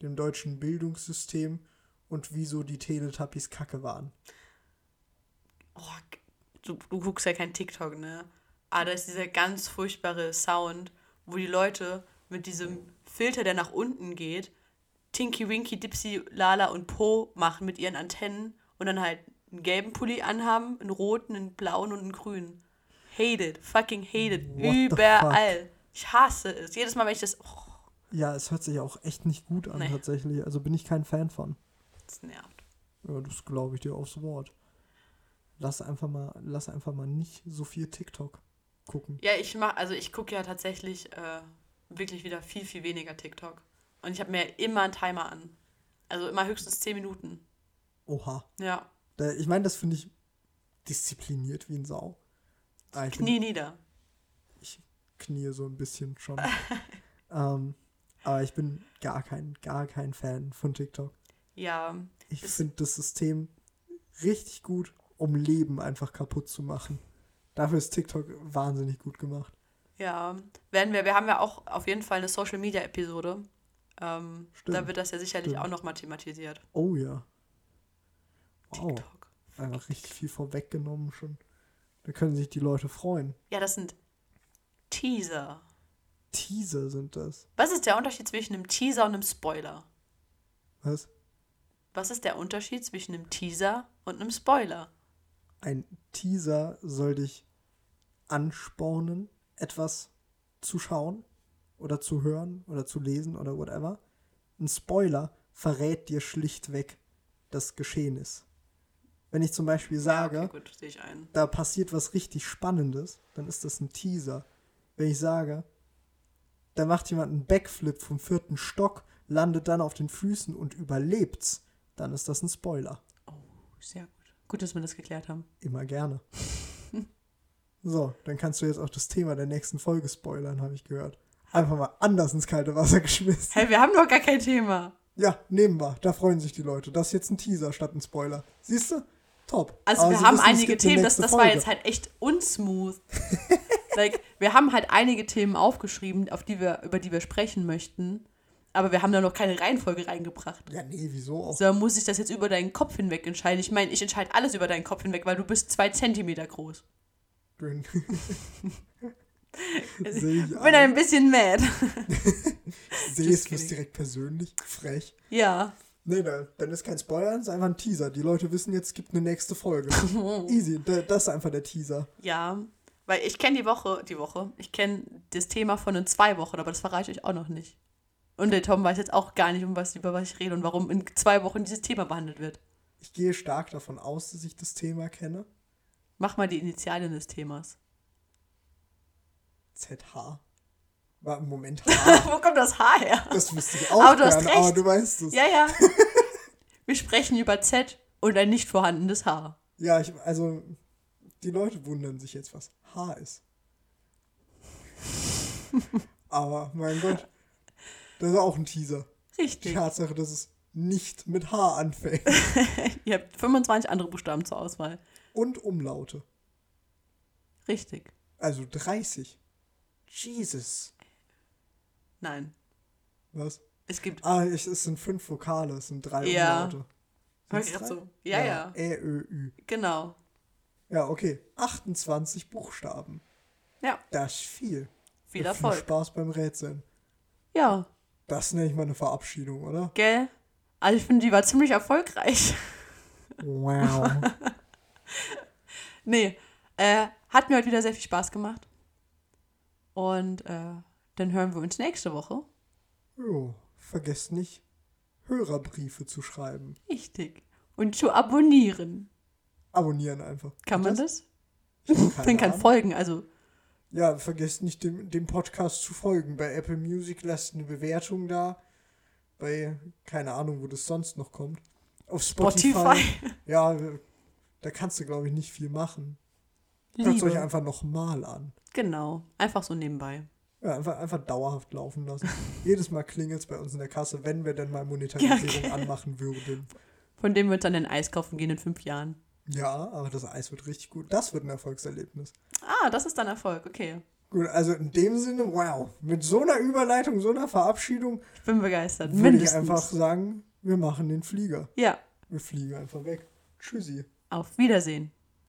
dem deutschen Bildungssystem und wieso die Teletubbies kacke waren. Oh, du, du guckst ja kein TikTok, ne? Aber da ist dieser ganz furchtbare Sound, wo die Leute mit diesem Filter, der nach unten geht, Tinky Winky, Dipsy, Lala und Po machen mit ihren Antennen und dann halt einen gelben Pulli anhaben, einen roten, einen blauen und einen grünen. Hate it, fucking hate it. What Überall. Ich hasse es. Jedes Mal, wenn ich das. Oh, Ja, es hört sich auch echt nicht gut an, Nee. tatsächlich. Also bin ich kein Fan von. das nervt. Ja, das glaube ich dir aufs Wort. Lass einfach mal, lass einfach mal nicht so viel TikTok gucken. Ja, ich mach, also ich gucke ja tatsächlich äh, wirklich wieder viel, viel weniger TikTok. Und ich habe mir immer einen Timer an. Also immer höchstens 10 Minuten. Oha. Ja, ich meine, das finde ich diszipliniert wie ein Sau. Ah, ich, bin, Knie nieder. ich knie so ein bisschen schon. ähm, aber ich bin gar kein, gar kein Fan von TikTok. Ja, Ich finde das System richtig gut, um Leben einfach kaputt zu machen. Dafür ist TikTok wahnsinnig gut gemacht. ja. Werden wir, wir haben ja auch auf jeden Fall eine Social Media Episode. Ähm, da wird das ja sicherlich stimmt. auch nochmal thematisiert. Oh ja. Wow. TikTok. Einfach richtig viel vorweggenommen schon. Da können sich die Leute freuen. Ja, das sind Teaser. Teaser sind das. Was ist der Unterschied zwischen einem Teaser und einem Spoiler? Was? Was ist der Unterschied zwischen einem Teaser und einem Spoiler? Ein Teaser soll dich anspornen, etwas zu schauen oder zu hören oder zu lesen oder whatever. Ein Spoiler verrät dir schlichtweg das Geschehen ist. Wenn ich zum Beispiel sage, Ja, okay, gut, da passiert was richtig Spannendes, dann ist das ein Teaser. Wenn ich sage, da macht jemand einen Backflip vom vierten Stock, landet dann auf den Füßen und überlebt's, dann ist das ein Spoiler. Sehr gut. Gut, dass wir das geklärt haben. Immer gerne. So, dann kannst du jetzt auch das Thema der nächsten Folge spoilern, habe ich gehört. Einfach mal anders ins kalte Wasser geschmissen. Hey, wir haben doch gar kein Thema. Ja, nehmen wir. Da freuen sich die Leute. Das ist jetzt ein Teaser statt ein Spoiler. Siehst du? Top. Also Aber wir sie haben wissen, einige Themen, das, das war jetzt halt echt unsmooth. like, wir haben halt einige Themen aufgeschrieben, auf die wir, über die wir sprechen möchten. Aber wir haben da noch keine Reihenfolge reingebracht. Ja, nee, wieso auch? So muss ich das jetzt über deinen Kopf hinweg entscheiden. Ich meine, ich entscheide alles über deinen Kopf hinweg, weil du bist zwei Zentimeter groß. Drin. Also, ich bin ein bisschen mad. Sehe es kidding. direkt persönlich. Frech. Ja. Nee, da, dann ist kein Spoiler, das ist einfach ein Teaser. Die Leute wissen jetzt, es gibt eine nächste Folge. Easy, da, das ist einfach der Teaser. Ja. Weil ich kenne die Woche, die Woche, ich kenne das Thema von in zwei Wochen, aber das verrate ich euch auch noch nicht. Und der Tom weiß jetzt auch gar nicht, um was, über was ich rede und warum in zwei Wochen dieses Thema behandelt wird. Ich gehe stark davon aus, dass ich das Thema kenne. Mach mal die Initialien des Themas. ZH. War im Moment H. Wo kommt das Haar her? Das wüsste ich auch Aber du hast aber recht. du weißt es. Ja, ja. Wir sprechen über Z und ein nicht vorhandenes Haar. Ja, ich, also die Leute wundern sich jetzt, was H ist. Aber mein Gott, das ist auch ein Teaser. Die Richtig. Tatsache, dass es nicht mit H anfängt. Ihr habt 25 andere Buchstaben zur Auswahl. Und Umlaute. Richtig. Also 30. Jesus. Nein. Was? Es gibt. Ah, es, es sind fünf Vokale, es sind drei Ja. Umlaute. Ich so. Ja, ja. Ä, Ö, Ü. Genau. Ja, okay. 28 Buchstaben. Ja. Das ist viel. Viel Ja, Erfolg. Viel Spaß beim Rätseln. Ja. Das nenne ich mal eine Verabschiedung, oder? Gell? Also ich finde, die war ziemlich erfolgreich. Wow. nee. Äh, hat mir heute wieder sehr viel Spaß gemacht. Und äh, dann hören wir uns nächste Woche. jo, vergesst nicht, Hörerbriefe zu schreiben. Richtig. Und zu abonnieren. Abonnieren einfach. Kann man das? das? Dann kann Ahnung. folgen. Also Ja, vergesst nicht, dem, dem Podcast zu folgen. Bei Apple Music lasst eine Bewertung da. Bei, keine Ahnung, wo das sonst noch kommt. Auf Spotify. Spotify. Ja, da kannst du, glaube ich, nicht viel machen. Hört es euch einfach nochmal an. Genau. Einfach so nebenbei. Ja, einfach, einfach dauerhaft laufen lassen. Jedes Mal klingelt es bei uns in der Kasse, wenn wir denn mal Monetarisierung Ja, okay. anmachen würden. Von dem wir uns dann ein Eis kaufen gehen in fünf Jahren. Ja, aber das Eis wird richtig gut. Das wird ein Erfolgserlebnis. Ah, das ist dann Erfolg. Okay. Gut, also in dem Sinne, wow. Mit so einer Überleitung, so einer Verabschiedung Ich bin begeistert. würde ich einfach sagen, wir machen den Flieger. Ja. Wir fliegen einfach weg. Tschüssi. Auf Wiedersehen.